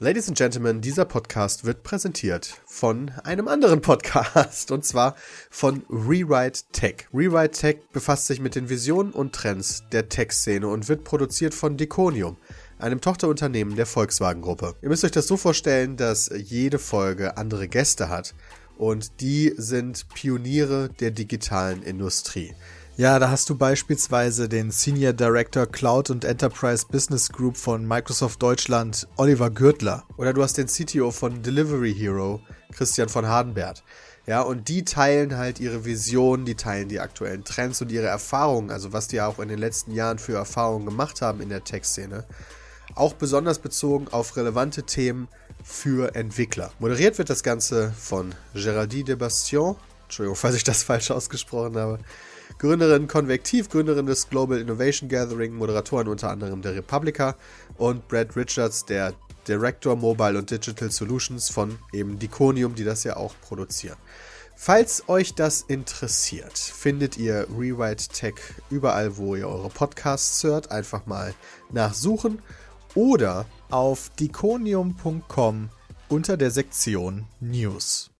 Ladies and Gentlemen, dieser Podcast wird präsentiert von einem anderen Podcast und zwar von Rewrite Tech. Rewrite Tech befasst sich mit den Visionen und Trends der Tech-Szene und wird produziert von Deconium, einem Tochterunternehmen der Volkswagen-Gruppe. Ihr müsst euch das so vorstellen, dass jede Folge andere Gäste hat und die sind Pioniere der digitalen Industrie. Ja, da hast du beispielsweise den Senior Director Cloud und Enterprise Business Group von Microsoft Deutschland, Oliver Gürtler. Oder du hast den CTO von Delivery Hero, Christian von Hardenberg. Ja, und die teilen halt ihre Vision, die teilen die aktuellen Trends und ihre Erfahrungen, also was die auch in den letzten Jahren für Erfahrungen gemacht haben in der Tech-Szene. Auch besonders bezogen auf relevante Themen für Entwickler. Moderiert wird das Ganze von Géraldine de Bastion. Entschuldigung, falls ich das falsch ausgesprochen habe. Gründerin Konvektiv, Gründerin des Global Innovation Gathering, Moderatorin unter anderem der Republika und Brad Richards, der Director Mobile und Digital Solutions von eben Diconium, die das ja auch produzieren. Falls euch das interessiert, findet ihr Rewrite Tech überall, wo ihr eure Podcasts hört. Einfach mal nachsuchen oder Auf diconium.com unter der Sektion News.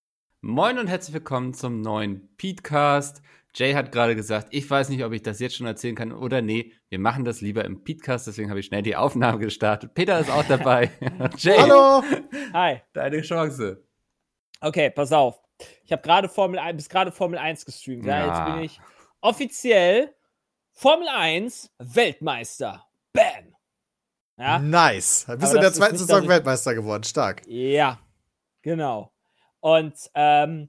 Moin und herzlich willkommen zum neuen Petecast. Jay hat gerade gesagt, ich weiß nicht, ob ich das jetzt schon erzählen kann oder nee, wir machen das lieber im Petecast, deswegen habe ich schnell die Aufnahme gestartet. Peter ist auch dabei. Jay, Hallo! Hi. deine Chance. Okay, pass auf. Ich habe gerade Formel 1, bis gerade Formel 1 gestreamt. Ja. Ja. Jetzt bin ich offiziell Formel 1 Weltmeister. Bam! Ja, Nice. Bist Aber du in der zweiten Saison Weltmeister geworden. Stark. ja genau. Und ähm,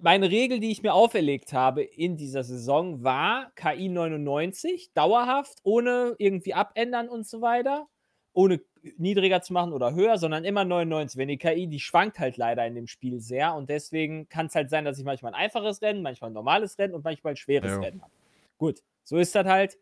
meine Regel, die ich mir auferlegt habe in dieser Saison, war KI 99, dauerhaft, ohne irgendwie abändern und so weiter. Ohne niedriger zu machen oder höher, sondern immer 99. Wenn die KI, die schwankt halt leider in dem Spiel sehr und deswegen kann es halt sein, dass ich manchmal ein einfaches Rennen, manchmal ein normales Rennen und manchmal ein schweres Ja. Rennen habe. Gut, so ist das halt.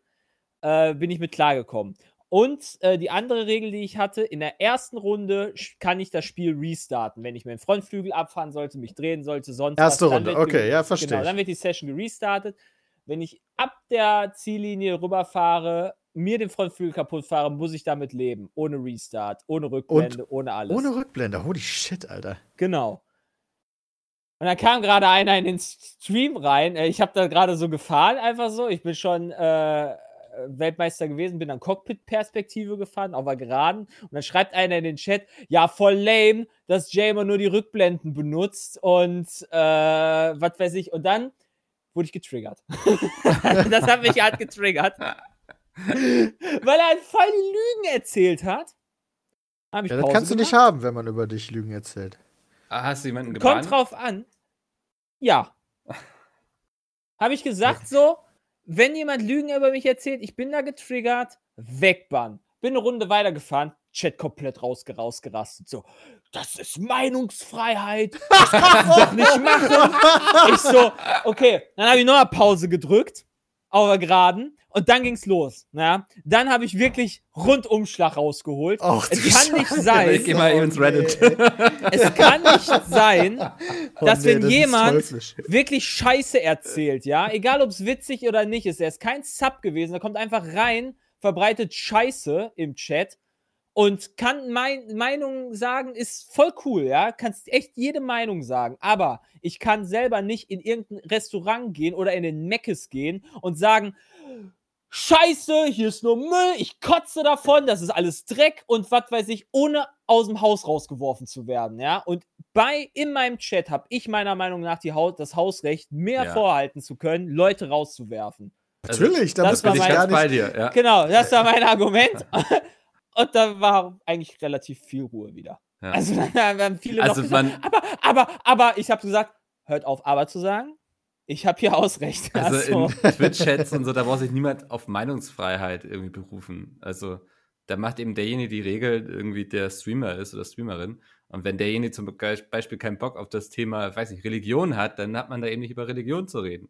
Äh, bin ich mit klargekommen. Und äh, die andere Regel, die ich hatte, in der ersten Runde kann ich das Spiel restarten. Wenn ich mir den Frontflügel abfahren sollte, mich drehen sollte, sonst Erste was. Runde, okay, ja, verstehe Genau, dann wird die Session gerestartet. Wenn ich ab der Ziellinie rüberfahre, mir den Frontflügel kaputt fahre, muss ich damit leben. Ohne Restart, ohne Rückblende, ohne alles. Ohne Rückblende. Holy shit, Alter. Genau. Und dann kam gerade einer in den Stream rein. Äh, Ich habe da gerade so gefahren, einfach so. Ich bin schon äh, Weltmeister gewesen, bin dann Cockpit-Perspektive gefahren, auf der Geraden. Und dann schreibt einer in den Chat, ja, voll lame, dass Jay immer nur die Rückblenden benutzt und äh, was weiß ich. Und dann wurde ich getriggert. das hat mich halt getriggert. Weil er halt voll die Lügen erzählt hat. Hab ich Ja, das Pause kannst du gemacht. nicht haben, wenn man über dich Lügen erzählt. Ah, hast du jemanden gebannt? Kommt drauf an. Ja. Habe ich gesagt so, wenn jemand Lügen über mich erzählt, ich bin da getriggert, wegbannen. Bin eine Runde weitergefahren, Chat komplett rausge rausgerastet. So, das ist Meinungsfreiheit. Das kannst du doch nicht machen. Ich so, okay. Dann habe ich nochmal Pause gedrückt, auf der Geraden. Und dann ging's los. Ja? Dann habe ich wirklich Rundumschlag rausgeholt. Ach, es kann nicht Scheiße. sein. Ich geh mal eben ins Reddit. Es kann nicht sein, dass Oh nee, wenn das jemand wirklich Scheiße erzählt, ja, egal ob es witzig oder nicht ist, er ist kein Sub gewesen, er kommt einfach rein, verbreitet Scheiße im Chat und kann mein, Meinungen sagen, ist voll cool, ja, kannst echt jede Meinung sagen, aber ich kann selber nicht in irgendein Restaurant gehen oder in den Meckes gehen und sagen, Scheiße, hier ist nur Müll, ich kotze davon, das ist alles Dreck und was weiß ich, ohne aus dem Haus rausgeworfen zu werden, ja. Und bei in meinem Chat habe ich meiner Meinung nach die Haut, das Hausrecht, mehr Ja. vorhalten zu können, Leute rauszuwerfen. Natürlich, da das muss war man Bin ich mein- gar ganz nicht. bei dir, ja. Genau, das war mein Argument. Und da war eigentlich relativ viel Ruhe wieder. Ja. Also da haben viele Also noch gesagt, man- aber, aber, aber, ich habe gesagt, hört auf, aber zu sagen. Ich habe hier Ausrecht. Also Ach so. in Twitch-Chats und so, da braucht sich niemand auf Meinungsfreiheit irgendwie berufen. Also da macht eben derjenige die Regel, irgendwie der Streamer ist oder Streamerin. Und wenn derjenige zum Be- Beispiel keinen Bock auf das Thema, weiß ich, Religion hat, dann hat man da eben nicht über Religion zu reden.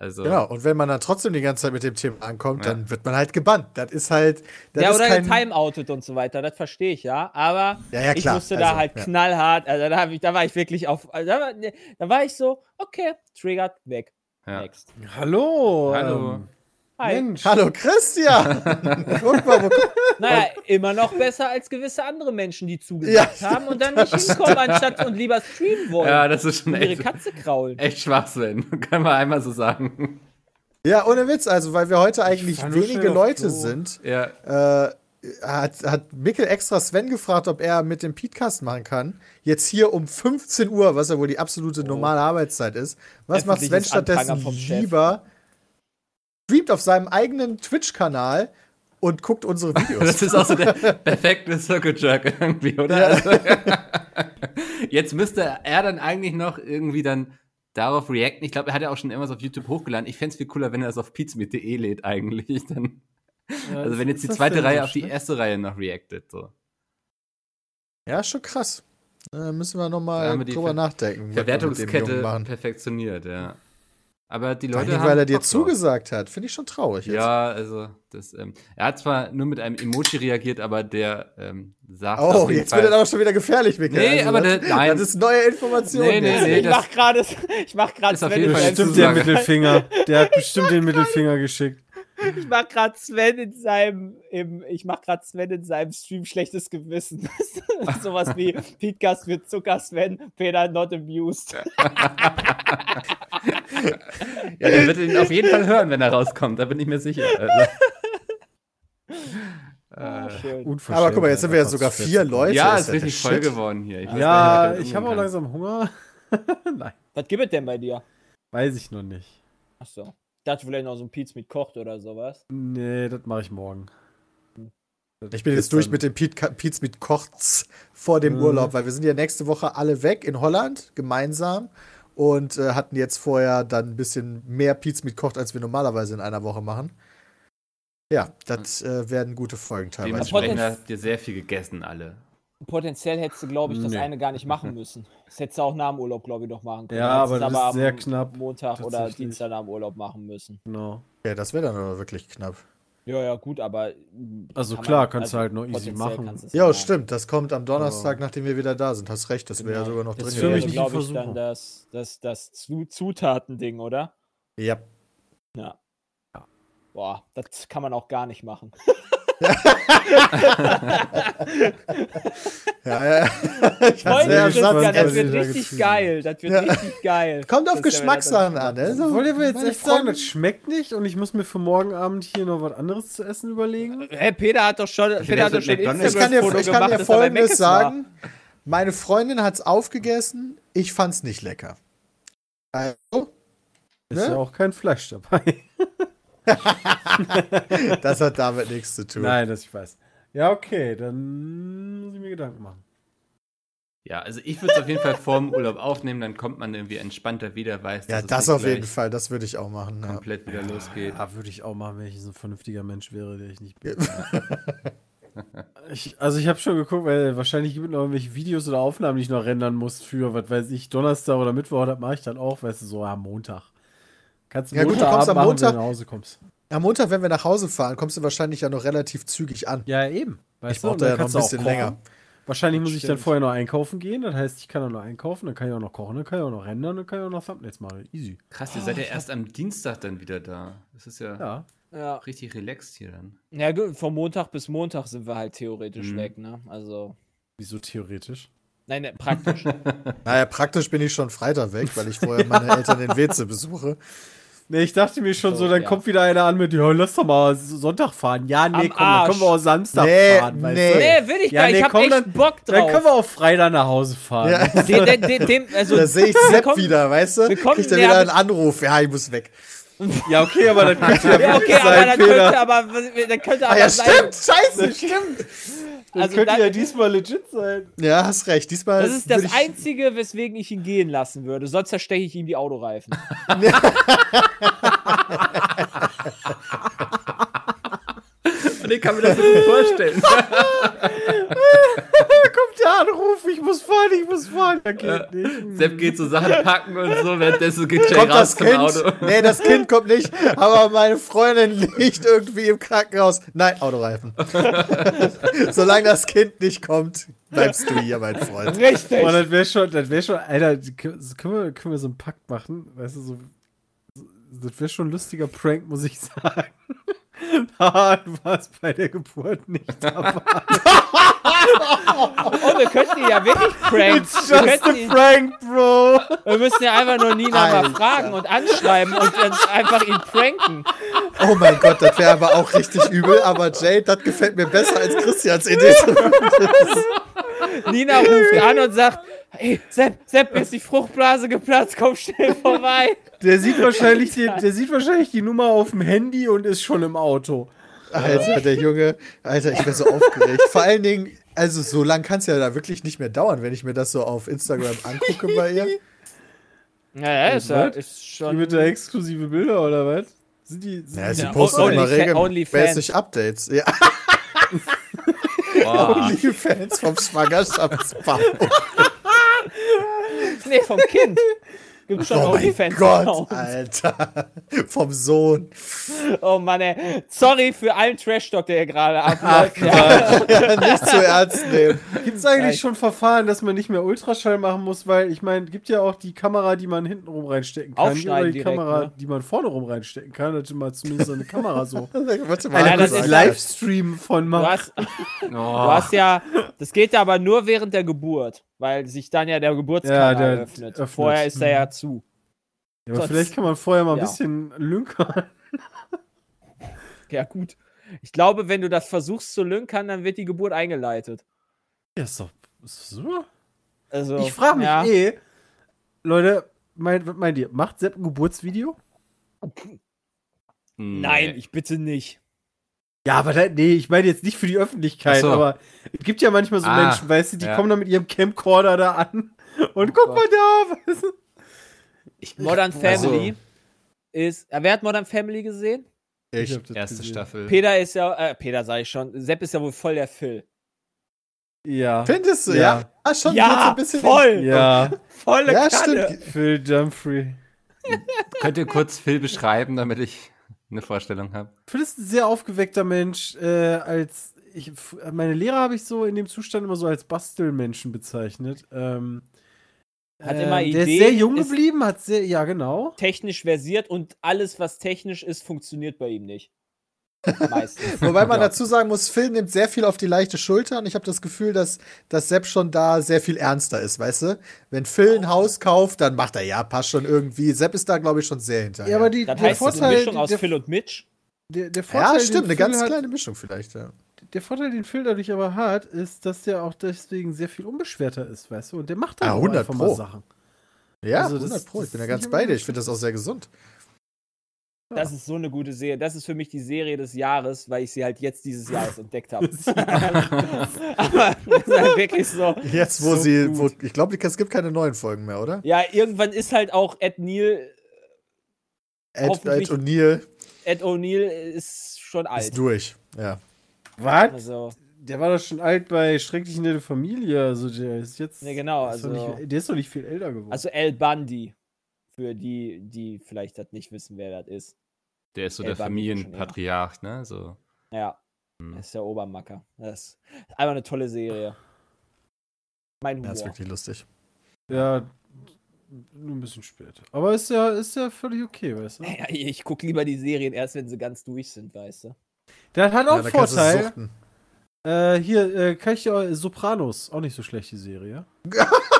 Also, Genau, und wenn man dann trotzdem die ganze Zeit mit dem Thema ankommt, Ja. dann wird man halt gebannt. Das ist halt. Das ja, ist oder kein, timeoutet und so weiter, das verstehe ich ja. Aber Ja, ja, ich musste da Also, halt ja. knallhart, also da, ich, da war ich wirklich auf, also da, war, da war ich so, okay, triggert, weg. ja. Next. Hallo. Hallo. Ähm, Hi. Mensch. Hallo Christian! Guck mal, wo, Naja, immer noch besser als gewisse andere Menschen, die zugesagt Ja, haben und dann nicht hinkommen, anstatt und lieber streamen wollen. ja, das ist schon und ihre echt, Katze kraulen. echt Schwachsinn. Kann man einmal so sagen. ja, ohne Witz, also weil wir heute eigentlich wenige Leute sind, Ja. äh, hat, hat Mikkel extra Sven gefragt, ob er mit dem Podcast machen kann. Jetzt hier um 15 Uhr, was ja wohl die absolute normale Arbeitszeit ist. Was macht Sven stattdessen vom Chef. Streamt auf seinem eigenen Twitch-Kanal und guckt unsere Videos. Das ist auch so der perfekte Circle Jerk irgendwie, oder? Also, jetzt müsste er dann eigentlich noch irgendwie dann darauf reacten. Ich glaube, er hat ja auch schon irgendwas auf YouTube hochgeladen. Ich fände es viel cooler, wenn er das auf pizmeet.de lädt eigentlich. Dann, Ja, also wenn jetzt die zweite Reihe auf die erste Reihe noch reactet. So. Ja, schon krass. Da müssen wir nochmal drüber Ver- nachdenken. Verwertungskette perfektioniert, ja. Aber die Leute allem, haben weil er dir zugesagt hat. Finde ich schon traurig jetzt. Ja, also das, ähm, er hat zwar nur mit einem Emoji reagiert, aber der ähm, sagt Oh, auf jeden jetzt Fall, wird er aber schon wieder gefährlich, Mikkel. Nee, aber das, der- nein. das ist neue Information. Nee, nee, nee. ich das- mach gerade, ich mach gerade Ist auf Sven, jeden Fall Bestimmt der Zusage. Mittelfinger. Der hat bestimmt den Mittelfinger geschickt. Ich mach gerade Sven in seinem, im, ich mach gerade Sven in seinem Stream schlechtes Gewissen. Sowas wie Podcast wird Zucker Sven, Peter not amused. Ja, der wird ihn auf jeden Fall hören, wenn er rauskommt, da bin ich mir sicher. Also, Ah, äh. Aber guck mal, jetzt sind wir ja sogar vier. Leute. ja, ist ist richtig voll Shit. geworden hier. Ich Ja, nicht, ich habe auch langsam Hunger. Nein, Was gibt es denn bei dir? weiß ich noch nicht. Achso. Ich dachte vielleicht noch so ein Pizza mit kocht oder sowas. Nee, das mache ich morgen. Ich bin jetzt durch mit dem Pietz mit Kochts vor dem Mhm. Urlaub, weil wir sind ja nächste Woche alle weg in Holland, gemeinsam. Und äh, hatten jetzt vorher dann ein bisschen mehr Pietz mit Kocht, als wir normalerweise in einer Woche machen. Ja, das äh, werden gute Folgen teilweise. Dementsprechend habt ihr sehr viel gegessen, alle. Potenziell hättest du, glaube ich, das Nee. eine gar nicht machen müssen. Das hättest du auch nach dem Urlaub, glaube ich, noch machen können. Ja, Hättest aber das ist am sehr knapp, Montag oder. Dienstag nach dem Urlaub machen müssen. Genau. Ja, das wäre dann aber wirklich knapp. Ja, ja, gut, aber. mm, Also kann klar, man- kannst du halt noch easy machen. Ja, machen. stimmt. Das kommt am Donnerstag, Ja. nachdem wir wieder da sind. Hast recht, das wäre ja Genau. sogar noch Das drin. ist für mich gewesen. nicht glaube ich, dann das, das, das Zu Zutaten-Ding, oder? Ja. Ja. Boah, das kann man auch gar nicht machen. Ja, ja. Ich sehr gespannt, Christian, das wird richtig geil. Das wird Ja. richtig geil. Kommt auf Geschmackssachen an, ne? So, Wollt ihr mir jetzt echt sagen, das schmeckt nicht und ich muss mir für morgen Abend hier noch was anderes zu essen überlegen? Hey, Peter hat doch schon, Peter hat doch schon Ich kann dir, ich kann gemacht, dir Folgendes Mc's war. sagen. Meine Freundin hat es aufgegessen. Ich fand es nicht lecker. Also, Ist Ne? ja auch kein Fleisch dabei. das hat damit nichts zu tun. Nein, das ich weiß. Ja, okay, dann muss ich mir Gedanken machen. Ja, also ich würde es auf jeden Fall vorm Urlaub aufnehmen, dann kommt man irgendwie entspannter wieder, weiß, Ja, das auf jeden Fall. Das würde ich auch machen. Ja. komplett wieder losgeht. Ja, würde ich auch machen, wenn ich so ein vernünftiger Mensch wäre, der ich nicht bin. ich, also ich habe schon geguckt, weil wahrscheinlich gibt es noch irgendwelche Videos oder Aufnahmen, die ich noch rendern muss für, was weiß ich, Donnerstag oder Mittwoch, das mache ich dann auch, weißt du, so am Montag. Kannst du Ja gut, du kommst am machen, Montag- wenn du nach Hause kommst. Am Montag, wenn wir nach Hause fahren, kommst du wahrscheinlich ja noch relativ zügig an. Ja, eben. Weißt Ich brauche da dann ja noch ein bisschen länger. Wahrscheinlich muss ich dann Stimmt. vorher noch einkaufen gehen, das heißt, ich kann auch noch einkaufen, dann kann ich auch noch kochen, dann kann ich auch noch rendern, dann kann ich auch noch Thumbnails machen. Easy. Krass, ihr seid ja erst am Dienstag dann wieder da. Das ist ja, Ja. Ja. richtig relaxed hier dann. ja, gut, von Montag bis Montag sind wir halt theoretisch Mhm. weg, ne? Also. Wieso theoretisch? Nein, ne, praktisch. Naja, praktisch bin ich schon Freitag weg, weil ich vorher meine Eltern in Weze besuche. Nee, ich dachte mir schon so, So, dann ja. kommt wieder einer an mit, ja, lass doch mal Sonntag fahren. Ja, nee, Am komm, dann Arsch. können wir auch Samstag Nee, fahren. weißt nee. nee, will ich Ja, gar nicht. nee, ich hab komm, echt dann- Bock drauf. Dann können wir auch Freitag nach Hause fahren. Ja. Den, den, den, also, Da sehe ich Sepp kommen- wieder, weißt du? kommen Kriegt er wieder einen Anruf. Ja, ich muss weg. Ja, okay, aber dann könnte ja, Ja, okay, aber dann könnte aber, dann könnte Ah aber ja, sein. stimmt. Scheiße, stimmt. Das Also könnte dann- ja diesmal legit sein. Ja, hast recht. Diesmal Das ist das ich, Einzige, weswegen ich ihn gehen lassen würde. Sonst zersteche ich ihm die Autoreifen. ich kann mir das gut vorstellen. Kommt der Anruf, ich muss fahren, ich muss fahren. Ja, geht nicht. Sepp geht so Sachen packen und so, währenddessen geht Jay Kommt raus das Kind? Auto. Nee, das Kind kommt nicht, aber meine Freundin liegt irgendwie im Krankenhaus. Nein, Autoreifen. Solange das Kind nicht kommt, bleibst du hier, mein Freund. Richtig. Boah, das wäre schon, das wäre schon, Alter, können wir, können wir so einen Pakt machen? Weißt du, so das wäre schon ein lustiger Prank, muss ich sagen. Ah, du warst bei der Geburt nicht dabei. Oh, wir könnten die ja wirklich pranken. It's Wir, just a könnten ihn, prank, bro. wir müssen ja einfach nur Nina mal Alter. fragen und anschreiben und dann einfach ihn pranken. Oh mein Gott, das wäre aber auch richtig übel, aber Jade, das gefällt mir besser als Christians Idee. Nina ruft an und sagt, hey, Sepp, Sepp, mir ist die Fruchtblase geplatzt, komm schnell vorbei. Der sieht wahrscheinlich, die, der sieht wahrscheinlich die Nummer auf dem Handy und ist schon im Auto. Alter, der Junge, Alter, ich bin so aufgeregt. Vor allen Dingen, also so lang kann es ja da wirklich nicht mehr dauern, wenn ich mir das so auf Instagram angucke bei ihr. Ja, ja, ist, ja, Was? ist Die schon. mit der exklusive Bilder oder was? Sind die, sind Ja, die sie Ja, postet Only- immer Only regelmäßig Updates. Ja, Boah. Onlyfans vom Schwangerschaftsbau. Nee, vom Kind. Gibt schon Oh mein OnlyFans. Gott, Alter. Vom Sohn. Oh Mann, ey. Sorry für allen Trash-Talk, der hier gerade abläuft. Ja. Ja, nicht zu ernst nehmen. Gibt es eigentlich Ja, schon Verfahren, dass man nicht mehr Ultraschall machen muss? Weil ich meine, gibt ja auch die Kamera, die man hinten rum reinstecken kann. Aufschneiden oder die direkt, Kamera, ne? die man vorne rum reinstecken kann. Dass man zumindest so eine Kamera so. Warte Nein, Ein das ist. Livestream von Du macht. hast, Oh. du hast ja, das geht ja aber nur während der Geburt, weil sich dann ja der Geburtskanal Ja, der öffnet. öffnet. Vorher ist er Mhm. ja zu. Ja, aber sonst- vielleicht kann man vorher mal ein ja. bisschen lünkern. Ja, gut. Ich glaube, wenn du das versuchst zu lünkern, dann wird die Geburt eingeleitet. Ja, ist doch ist super. Also, Ich frage mich ja. eh, Leute, mein, was meint ihr? Macht Sepp ein Geburtsvideo? Nein, ich bitte nicht. Ja, aber da, nee, ich meine jetzt nicht für die Öffentlichkeit, so. aber es gibt ja manchmal so Ah, Menschen, weißt du, die ja. kommen dann mit ihrem Camcorder da an und Oh guck Gott. mal da. weißt du? Modern Also- Family ist. Wer hat Modern Family gesehen? Ich. hab das Erste gesehen. Staffel. Peter ist ja, äh, Peter sag ich schon, Sepp ist ja wohl voll der Phil. Ja. Findest du, Ja. ja? Ah, schon Ja, ein bisschen. voll! Ja, Volle Ja, Kanne. stimmt. Phil Dumfrey. Könnt ihr kurz Phil beschreiben, damit ich eine Vorstellung habe? Phil ist ein sehr aufgeweckter Mensch. Äh, als ich, meine Lehrer habe ich so in dem Zustand immer so als Bastelmenschen bezeichnet. Ähm, Hat ähm, immer Der ist Ideen, sehr jung ist- geblieben, hat sehr, ja genau. Technisch versiert und alles, was technisch ist, funktioniert bei ihm nicht. Meistens. Wobei man Ja. dazu sagen muss, Phil nimmt sehr viel auf die leichte Schulter und ich habe das Gefühl, dass, dass Sepp schon da sehr viel ernster ist, weißt du? Wenn Phil ein Haus kauft, dann macht er, ja, passt schon irgendwie. Sepp ist da, glaube ich, schon sehr hinterher. Ja, aber die, Das der heißt, ist eine Vorteil, Mischung aus der, Phil und Mitch. der, der Vorteil, ja den stimmt, eine Phil ganz hat, kleine Mischung vielleicht, ja. Der Vorteil, den Phil dadurch aber hat, ist, dass der auch deswegen sehr viel unbeschwerter ist, weißt du? Und der macht dann Ah, auch 100 einfach mal Pro. Sachen. Ja, Also das- 100 Pro, ich das bin da ist ganz bei dir. Ich finde das auch sehr gesund. Das ist so eine gute Serie. Das ist für mich die Serie des Jahres, weil ich sie halt jetzt dieses Jahr erst entdeckt habe. Aber das ist halt wirklich so. Jetzt, wo So sie, wo, ich glaube, es gibt keine neuen Folgen mehr, oder? Ja, irgendwann ist halt auch Ed Neal, Ed, Hoffentlich- Ed O'Neill Ed O'Neill ist schon alt. ist durch. Ja. Was? Also, Der war doch schon alt bei Schrecklich nette Familie. Also der ist jetzt. Ja, genau, also- nicht, der ist doch nicht viel älter geworden. also El Bundy. Für die, die vielleicht das nicht wissen, wer das ist. Der ist so Ey, der Familienpatriarch, ne? So. Ja, Hm. das ist der Obermacker. Das ist einfach eine tolle Serie. Mein ja, ist Humor. wirklich lustig. ja, nur ein bisschen später. Aber ist ja, ist ja völlig okay, weißt du? Ja, ich gucke lieber die Serien erst, wenn sie ganz durch sind, weißt du. Der hat Ja, auch kannst du Vorteil. Äh, hier, äh, kann ich dir auch, Sopranos, auch nicht so schlecht, die Serie.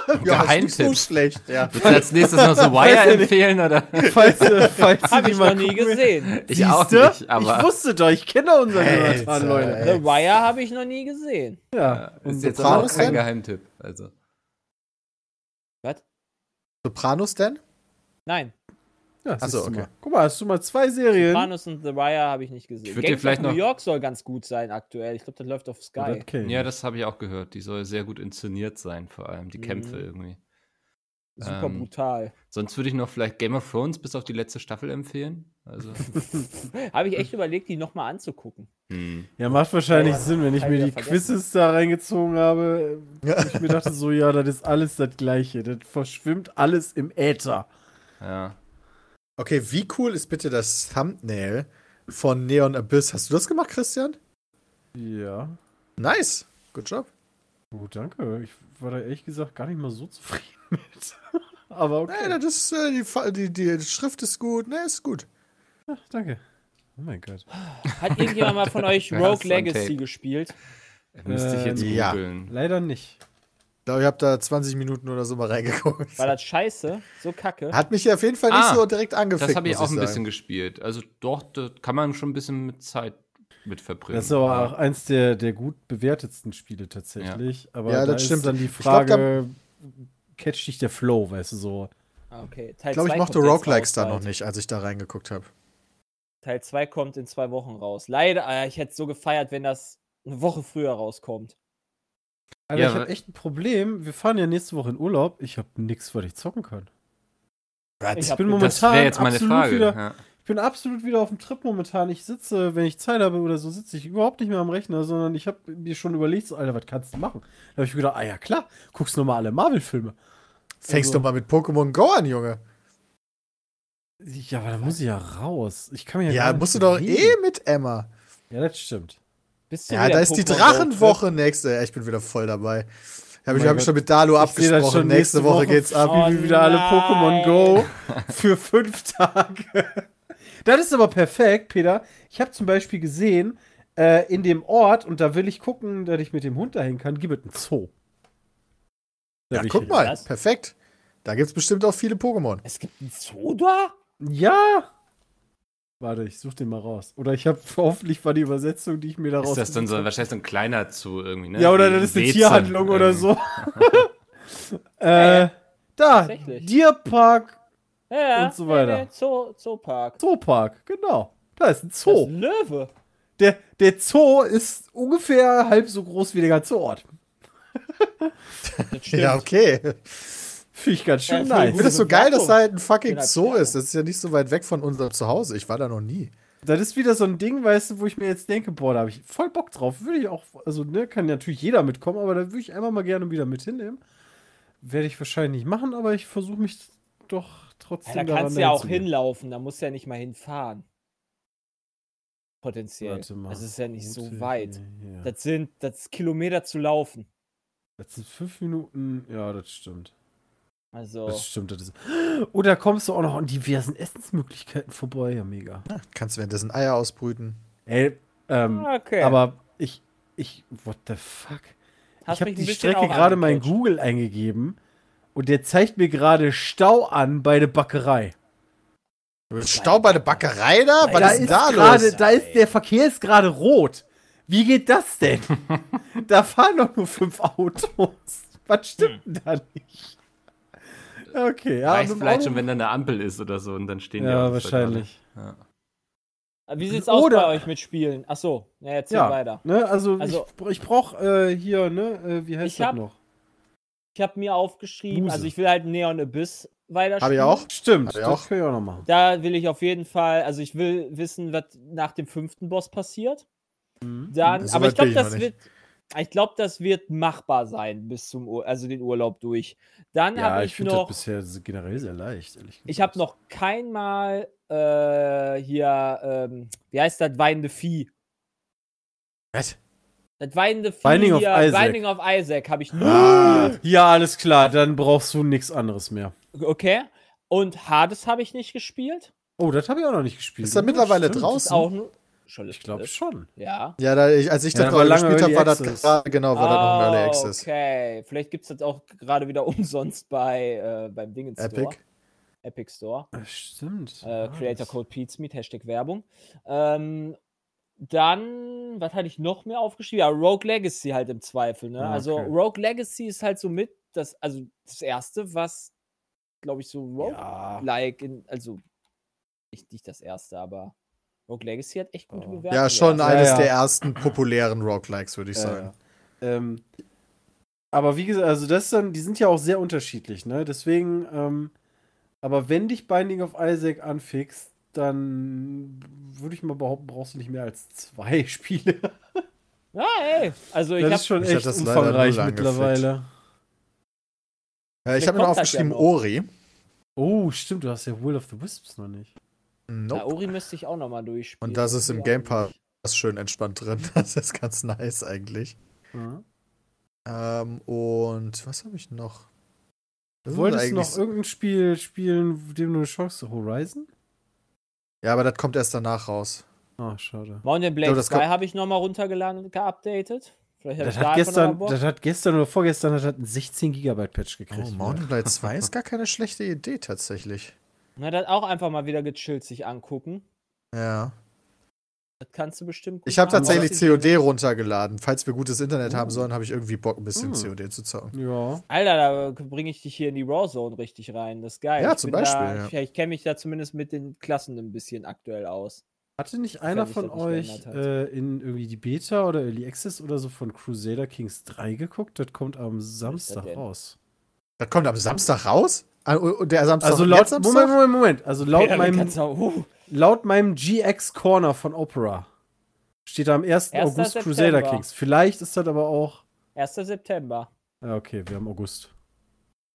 Ja, ist nicht so Geheimtipp. schlecht, ja. Willst du als nächstes noch so ja Wire empfehlen, oder? Falls, äh, falls die ich mal noch nie gesehen. Ich auch Siehste? nicht, aber Ich wusste doch, ich kenne unseren Alter, Jonathan, Leute. The Wire habe ich noch nie gesehen. Ja. ist Und jetzt auch kein denn? Geheimtipp. Also. Was? Sopranos denn? Nein. Ja, Ach so, siehst du okay. mal. Guck mal, hast du mal zwei Serien? Sopranos und The Wire habe ich nicht gesehen. Ich Gangs vielleicht of New York soll ganz gut sein aktuell. Ich glaube, das läuft auf Sky. Ja, das habe ich auch gehört. Die soll sehr gut inszeniert sein, vor allem die Kämpfe Mhm. irgendwie. super Ähm, brutal. Sonst würde ich noch vielleicht Game of Thrones bis auf die letzte Staffel empfehlen. Also, Habe ich echt überlegt, die nochmal anzugucken. hm. Ja, macht wahrscheinlich Ja, Sinn, wenn ich mir die vergessen. Quizzes da reingezogen habe. Ich mir dachte so, ja, das ist alles das Gleiche. Das verschwimmt alles im Äther. ja. Okay, wie cool ist bitte das Thumbnail von Neon Abyss? Hast du das gemacht, Christian? Ja. Nice. Good job. Gut, danke. Ich war da ehrlich gesagt gar nicht mal so zufrieden mit. Aber okay. Nee, das ist, äh, die, die, die Schrift ist gut. Ne, ist gut. Ach, danke. Oh mein Gott. Hat irgendjemand mal von euch Ja, Rogue Legacy gespielt? Müsste ich jetzt Ähm, ja. googeln. Leider nicht. Ich glaube, ich habe da 20 Minuten oder so mal reingeguckt. War das scheiße? So kacke? Hat mich auf jeden Fall nicht Ah, so direkt angefickt. Das habe ich auch ein sagen. bisschen gespielt. Also doch, da kann man schon ein bisschen mit Zeit mit verbringen. Das ist aber auch eins der, der gut bewertetsten Spiele tatsächlich. Aber Ja, da das ist stimmt. dann die glaub, Frage, catcht dich der Flow, weißt du, so. Ah, okay. Teil Ich glaube, ich mochte Roguelikes da noch nicht, als ich da reingeguckt habe. Teil 2 kommt in zwei Wochen raus. Leider, äh, ich hätte es so gefeiert, wenn das eine Woche früher rauskommt. Alter, Ja, ich habe echt ein Problem. Wir fahren ja nächste Woche in Urlaub. Ich habe nichts, was ich zocken kann. Ich bin das momentan wäre jetzt meine absolut Frage. wieder, Ja. ich bin absolut wieder auf dem Trip momentan. Ich sitze, wenn ich Zeit habe oder so, sitze ich überhaupt nicht mehr am Rechner, sondern ich habe mir schon überlegt, so, Alter, was kannst du machen? Da habe ich mir gedacht, ah ja klar, guckst noch mal alle Marvel-Filme. Fängst Also- doch mal mit Pokémon Go an, Junge. Ja, aber da muss ich ja raus. Ich kann mir ja, Ja, gar nicht musst du doch bewegen. eh mit Emma. Ja, das stimmt. Ja, da ist die Drachenwoche nächste. Ich bin wieder voll dabei. Habe ich, mein hab ich schon mit Dalu das abgesprochen. schon nächste, Woche, geht's ab. Oh Spielen wir wieder alle. Pokémon Go für fünf Tage. Das ist aber perfekt, Peter. Ich habe zum Beispiel gesehen, äh, in dem Ort, und da will ich gucken, dass ich mit dem Hund dahin kann, gibt es einen Zoo. Da Ja, guck mal. Was? Perfekt. Da gibt's bestimmt auch viele Pokémon. Es gibt einen Zoo da? Ja! Warte, ich such den mal raus. Oder ich habe hoffentlich war die Übersetzung, die ich mir daraus. Ist das dann so wahrscheinlich so ein kleiner Zoo irgendwie, ne? Ja, oder das ist eine Tierhandlung oder so. äh, da. Tierpark, Ja, ja. Und so weiter. Nee, nee, Zoo, Zoopark. Zoopark, genau. Da ist ein Das ist Zoo. ein Löwe. Der, der Zoo ist ungefähr halb so groß wie der ganze Ort. Ja, okay. Finde ich ganz schön Ja, Ich nice. finde das so geil, dass da halt ein fucking Genau, Zoo ist. Das ist ja nicht so weit weg von unserem Zuhause. Ich war da noch nie. Das ist wieder so ein Ding, weißt du, wo ich mir jetzt denke, boah, da habe ich voll Bock drauf. Würde ich auch, also, ne, kann natürlich jeder mitkommen, aber da würde ich einmal mal gerne wieder mit hinnehmen. Werde ich wahrscheinlich nicht machen, aber ich versuche mich doch trotzdem Ja, da kannst du ja auch hinlaufen, da musst du ja nicht mal hinfahren. Potenziell. Warte mal. Das ist ja nicht so weit. hier. Das sind das ist Kilometer zu laufen. Das sind fünf Minuten. Ja, das stimmt. Also, Das stimmt. Das ist. Oh, da kommst du auch noch an diversen Essensmöglichkeiten vorbei. Ja, mega. Kannst währenddessen Eier ausbrüten. Ey, ähm, okay. aber ich, ich, what the fuck? Hast ich habe die Strecke gerade mal in angecatcht. Google eingegeben und der zeigt mir gerade Stau an bei der Bäckerei. Stau bei der Bäckerei da? Was da ist denn da gerade, los? da ist der Verkehr ist gerade rot. Wie geht das denn? da fahren doch nur fünf Autos. Was stimmt denn da nicht? Okay, ja. Reicht vielleicht schon, wenn da eine Ampel ist oder so und dann stehen die Ja, Autos da wahrscheinlich. Ja. Wie sieht's aus Oder- bei euch mit Spielen? Ach so, ja, erzähl Ja, weiter. ne, also, Also- ich, ich brauche äh, hier, ne, äh, wie heißt Ich das hab- noch? Ich habe mir aufgeschrieben, Buse. also ich will halt Neon Abyss weiterspielen. Hab ich auch. Stimmt, Hab ich das auch. können wir auch noch machen. Da will ich auf jeden Fall, also ich will wissen, was nach dem fünften Boss passiert. Mhm. Dann, So aber ich glaube, ich das nicht. wird, ich glaube, das wird machbar sein bis zum, Ur also den Urlaub durch. Dann Ja, habe ich ich, finde das noch, bisher generell sehr leicht, ehrlich ich habe noch kein Mal äh, hier, ähm, wie heißt das, weinende Vieh. Was? Das weinende Vieh Binding of hier, Isaac. Binding of Isaac habe ich nur Ah, Ja, alles klar, dann brauchst du nichts anderes mehr. Okay. Und Hades habe ich nicht gespielt. Oh, das habe ich auch noch nicht gespielt. Ist er mittlerweile Stimmt. draußen? Ist auch. Schon Ich glaube schon. Ja. ja, da ich, als ich Ja, das gerade gespielt habe, war das gerade, genau, war das noch ein Early Ah, Access. Okay. Vielleicht gibt es das auch gerade wieder umsonst bei äh, beim Dingen Store. Epic. Epic Store. Äh, Stimmt. Äh, Creator Code Pizmeet, Hashtag Werbung. Ähm, dann, was hatte ich noch mehr aufgeschrieben? Ja, Rogue Legacy halt im Zweifel. Ne? Ah, Also okay. Rogue Legacy ist halt so mit das, also das erste, was, glaube ich, so Ja. Rogue-like, in, also nicht, nicht das erste, aber Rogue Legacy hat echt gute Oh. Bewertungen. Ja, schon gehabt. eines ja. der ersten populären Roguelikes, würde ich Ja, sagen. ja. Ähm, Aber wie gesagt, also das dann, die sind ja auch sehr unterschiedlich, ne? Deswegen, ähm, aber wenn dich Binding of Isaac anfixt, dann würde ich mal behaupten, brauchst du nicht mehr als zwei Spiele. Ja, ey. Also ich das hab, ist schon echt das umfangreich mittlerweile. Ja, ich habe mir ja aufgeschrieben noch. Ori. Oh, stimmt, du hast ja Will of the Wisps noch nicht. Na, Nope. Ori müsste ich auch nochmal durchspielen. Und das ist im Game Pass schön entspannt drin. Das ist ganz nice eigentlich. Ja. Ähm, und was habe ich noch? Das Wolltest du eigentlich noch irgendein Spiel spielen, dem du eine Chance hast? Horizon? Ja, aber das kommt erst danach raus. Ah, schade. Mountain Blade das 2 kommt- habe ich nochmal runtergeladen, geupdatet. Vielleicht Das ich hat, gestern, das hat gestern oder vorgestern das hat einen 16 Gigabyte Patch gekriegt. Oh, Mountain Blade 2 ist gar keine schlechte Idee tatsächlich. Na, das auch einfach mal wieder gechillt sich angucken. Ja. Das kannst du bestimmt gut Ich habe tatsächlich COD runtergeladen. Falls wir gutes Internet haben sollen, habe ich irgendwie Bock, ein bisschen Oh. COD zu zocken. Ja. Alter, da bringe ich dich hier in die Raw Zone richtig rein. Das ist geil. Ja, Ich zum Beispiel, Da, ja. Ich, ich kenne mich da zumindest mit den Klassen ein bisschen aktuell aus. Hatte nicht einer von nicht euch äh, in irgendwie die Beta oder Early Access oder so von Crusader Kings 3 geguckt? Das kommt am Samstag raus. Das kommt am Samstag raus? Ah, Und der Samstag Also laut, Samstag? Moment, Moment, Moment. Also laut, Ja, meinem, uh, laut meinem GX Corner von Opera steht da am 1. 1. August September. Crusader Kings. Vielleicht ist das aber auch. 1. September. Ja, okay, wir haben August.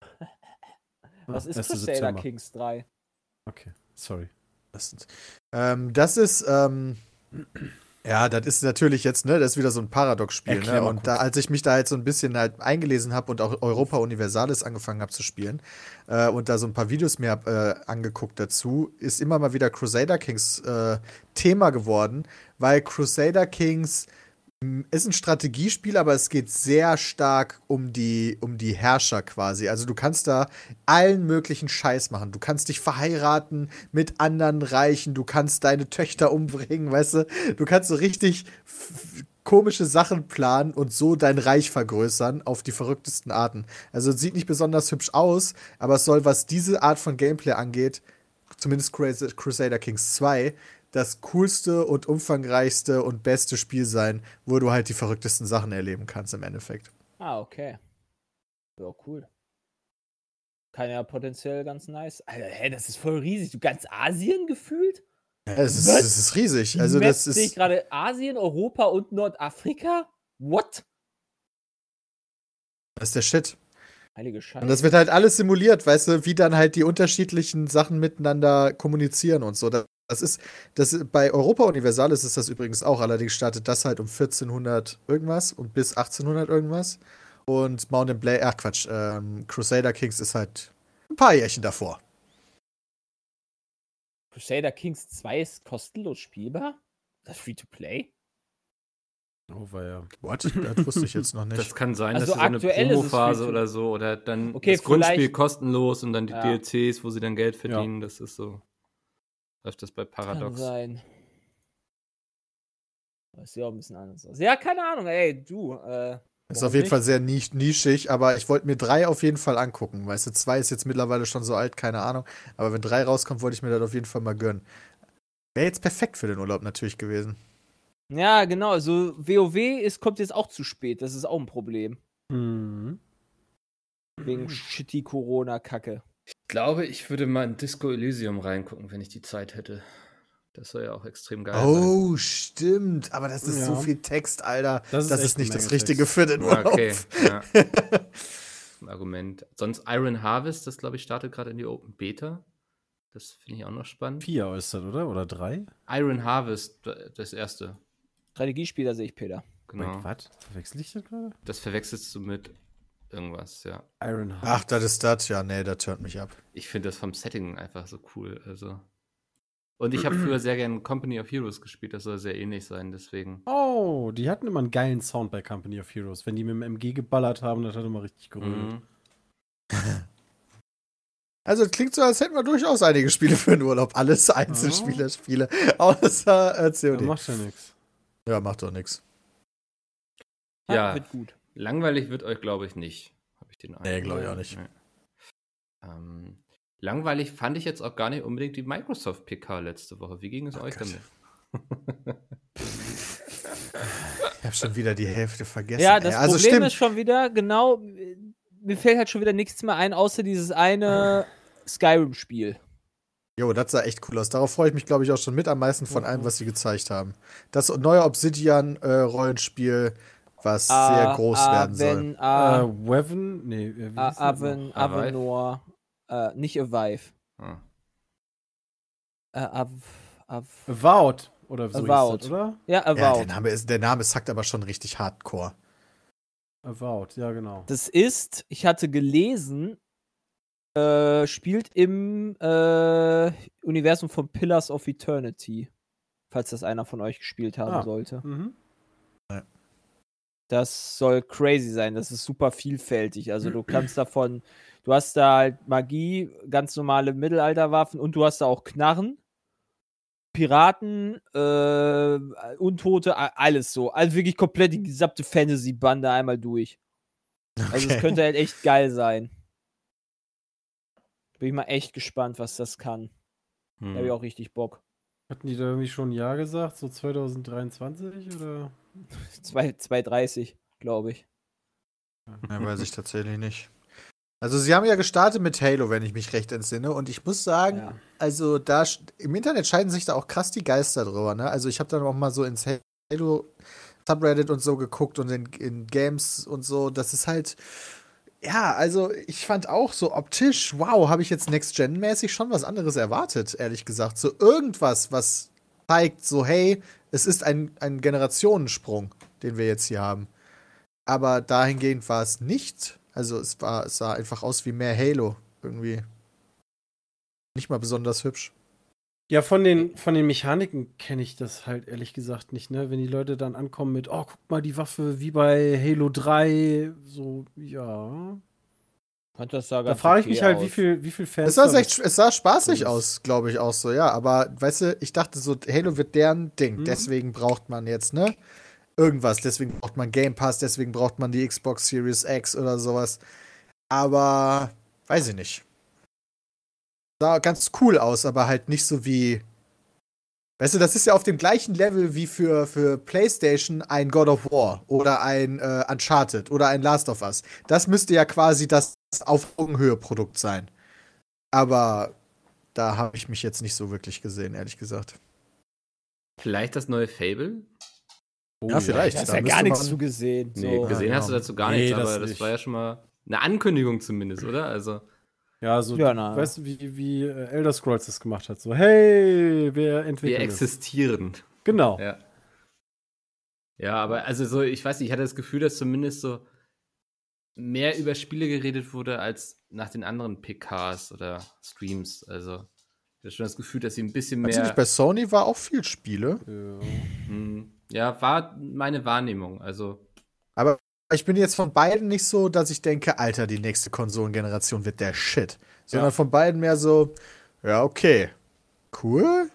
Was Ah, ist 1. Crusader September. Kings 3? Okay, sorry. Das, ähm, das ist, ähm, ja, das ist natürlich jetzt, ne, das ist wieder so ein Paradox-Spiel, ne? Und da, als ich mich da halt so ein bisschen halt eingelesen habe und auch Europa Universalis angefangen habe zu spielen äh, und da so ein paar Videos mir hab, äh, angeguckt dazu, ist immer mal wieder Crusader Kings äh, Thema geworden, weil Crusader Kings ist ein Strategiespiel, aber es geht sehr stark um die, um die Herrscher quasi. Also du kannst da allen möglichen Scheiß machen. Du kannst dich verheiraten mit anderen Reichen, du kannst deine Töchter umbringen, weißt du? Du kannst so richtig komische Sachen planen und so dein Reich vergrößern auf die verrücktesten Arten. Also es sieht nicht besonders hübsch aus, aber es soll, was diese Art von Gameplay angeht, zumindest Crus- Crusader Kings 2, das coolste und umfangreichste und beste Spiel sein, wo du halt die verrücktesten Sachen erleben kannst im Endeffekt. Ah, okay. Ja, cool. Kann ja potenziell ganz nice. Alter, hä, das ist voll riesig. Du ganz Asien gefühlt? Ja, es, ist, es ist riesig. Also Map das sehe ich ist gerade Asien, Europa und Nordafrika? What? das ist der Shit. Heilige Scheiße. Und das wird halt alles simuliert, weißt du, wie dann halt die unterschiedlichen Sachen miteinander kommunizieren und so. Das das ist, das bei Europa Universalis ist das übrigens auch. Allerdings startet das halt um 1400 irgendwas und bis 1800 irgendwas. Und Mountain Blade, ach Quatsch, ähm, Crusader Kings ist halt ein paar Jährchen davor. Crusader Kings 2 ist kostenlos spielbar? Das Free-to-Play? Oh, war ja. What? Das wusste ich jetzt noch nicht. Das kann sein, Also dass so eine Promophase free to- oder so oder dann Okay, das Grundspiel kostenlos und dann die Ja. DLCs, wo sie dann Geld verdienen. Das ist so. Läuft das bei Kann Paradox. sein. Das sieht auch ein bisschen anders aus. Ja, keine Ahnung, ey, du. Äh, Ist auf jeden nicht? Fall sehr nisch nischig, aber ich wollte mir drei auf jeden Fall angucken. Weißt du, zwei ist jetzt mittlerweile schon so alt, keine Ahnung. Aber wenn drei rauskommt, wollte ich mir das auf jeden Fall mal gönnen. Wäre jetzt perfekt für den Urlaub natürlich gewesen. Ja, genau. Also WoW ist, kommt jetzt auch zu spät. Das ist auch ein Problem. Mhm. Wegen shitty Corona-Kacke. Ich glaube, ich würde mal in Disco Elysium reingucken, wenn ich die Zeit hätte. Das soll ja auch extrem geil sein. Oh, stimmt. Aber das ist so Ja. viel Text, Alter. Das Das ist ist, echt eine nicht das Richtige Text. für den Urlaub. Okay, ja. Ein Argument. Sonst Iron Harvest, das glaube ich startet gerade in die Open Beta. Das finde ich auch noch spannend. Vier ist das, oder? Oder drei? Iron Harvest, das erste. Strategiespieler sehe ich, Peter. Genau. Wait, was? Verwechsel ich das gerade? Das verwechselst du mit irgendwas, ja. Iron Heart. Ach, das ist das. Ja, nee, das turnt mich ab. Ich finde das vom Setting einfach so cool. Also. Und ich habe früher sehr gerne Company of Heroes gespielt, das soll sehr ähnlich sein, deswegen. Oh, die hatten immer einen geilen Sound bei Company of Heroes. Wenn die mit dem MG geballert haben, das hat immer richtig gerölt. Mhm. Also, es klingt so, als hätten wir durchaus einige Spiele für den Urlaub. Alles Einzelspieler-Spiele. Außer äh, Ja, COD. macht ja nichts. Ja, macht doch nichts. Ja. Wird gut. Langweilig wird euch, glaube ich, nicht. Habe ich den Nee, glaub ich auch nicht. Nee. Ähm, langweilig fand ich jetzt auch gar nicht unbedingt die Microsoft PK letzte Woche. Wie ging es euch Gott. damit? Ich habe schon wieder die Hälfte vergessen. Ja, das also Problem stimmt. ist schon wieder, genau, mir fällt halt schon wieder nichts mehr ein, außer dieses eine Skyrim-Spiel. Jo, das sah echt cool aus. Darauf freue ich mich, glaube ich, auch schon mit am meisten von allem, was sie gezeigt haben. Das neue Obsidian-Rollenspiel, was sehr groß werden soll. A, Weven? Nee, äh, wie hieß das Aven? Avive? Avenor, äh, nicht Avive. Ah. Äh, Av, Av, Avowed oder so Avowed. das, oder? ja, Ja, Avowed. der Name, ist, der Name sagt aber schon richtig hardcore. Avowed, ja genau. Das ist, ich hatte gelesen, äh, spielt im äh, Universum von Pillars of Eternity. Falls das einer von euch gespielt haben Ah. sollte. Mhm. Das soll crazy sein. Das ist super vielfältig. Also du kannst davon, du hast da halt Magie, ganz normale Mittelalterwaffen und du hast da auch Knarren, Piraten, äh, Untote, alles so. Also wirklich komplett die gesamte Fantasy-Bande einmal durch. Also es Okay. könnte halt echt geil sein. Bin ich mal echt gespannt, was das kann. Da Hm. habe ich auch richtig Bock. Hatten die da irgendwie schon ein Jahr gesagt? So 2023 oder? 2 230, glaube ich. Ja, weiß ich tatsächlich nicht. Also sie haben ja gestartet mit Halo, wenn ich mich recht entsinne. Und ich muss sagen, Ja. also da im Internet scheiden sich da auch krass die Geister drüber. Ne? Also ich habe dann auch mal so ins Halo Subreddit und so geguckt und in, in Games und so. Das ist halt, ja, also ich fand auch so optisch, wow, habe ich jetzt Next-Gen-mäßig schon was anderes erwartet, ehrlich gesagt. So irgendwas, was zeigt, so hey, es ist ein, ein Generationensprung, den wir jetzt hier haben. Aber dahingehend war es nicht. Also es war, es sah einfach aus wie mehr Halo irgendwie. Nicht mal besonders hübsch. Ja, von den, von den Mechaniken kenne ich das halt ehrlich gesagt nicht, ne? Wenn die Leute dann ankommen mit, oh, guck mal, die Waffe wie bei Halo 3, so, ja. Fand das sah Da frage ich okay mich halt, aus. wie viel, wie viel Fans. Es sah, echt, es sah spaßig aus, glaube ich auch so, ja. Aber weißt du, ich dachte so, Halo wird deren Ding. Mhm. Deswegen braucht man jetzt, ne? Irgendwas. Deswegen braucht man Game Pass, deswegen braucht man die Xbox Series X oder sowas. Aber weiß ich nicht. Sah ganz cool aus, aber halt nicht so wie. Weißt du, das ist ja auf dem gleichen Level wie für, für PlayStation ein God of War oder ein äh, Uncharted oder ein Last of Us. Das müsste ja quasi das auf Augenhöhe Produkt sein. Aber da habe ich mich jetzt nicht so wirklich gesehen, ehrlich gesagt. Vielleicht das neue Fable? ja, vielleicht. Da hast Da ja gar nichts man- zu gesehen. Nee, So. gesehen Ja, hast du genau. dazu gar Nee, nichts, das aber das nicht. war ja schon mal eine Ankündigung zumindest, oder? Also, Ja, so, Ja, na. weißt du, wie, wie äh, Elder Scrolls das gemacht hat? So, hey, wir wir entwickeln es. existieren. Genau. Ja. Ja, aber also so, ich weiß nicht, ich hatte das Gefühl, dass zumindest so mehr über Spiele geredet wurde als nach den anderen PKs oder Streams. Also, ich hatte schon das Gefühl, dass sie ein bisschen mehr. nicht, bei Sony war auch viel Spiele. Ja. Hm, ja, war meine Wahrnehmung. Also, Ich bin jetzt von beiden nicht so, dass ich denke, Alter, die nächste Konsolengeneration wird der Shit. Sondern Ja. von beiden mehr so, ja, okay. Cool.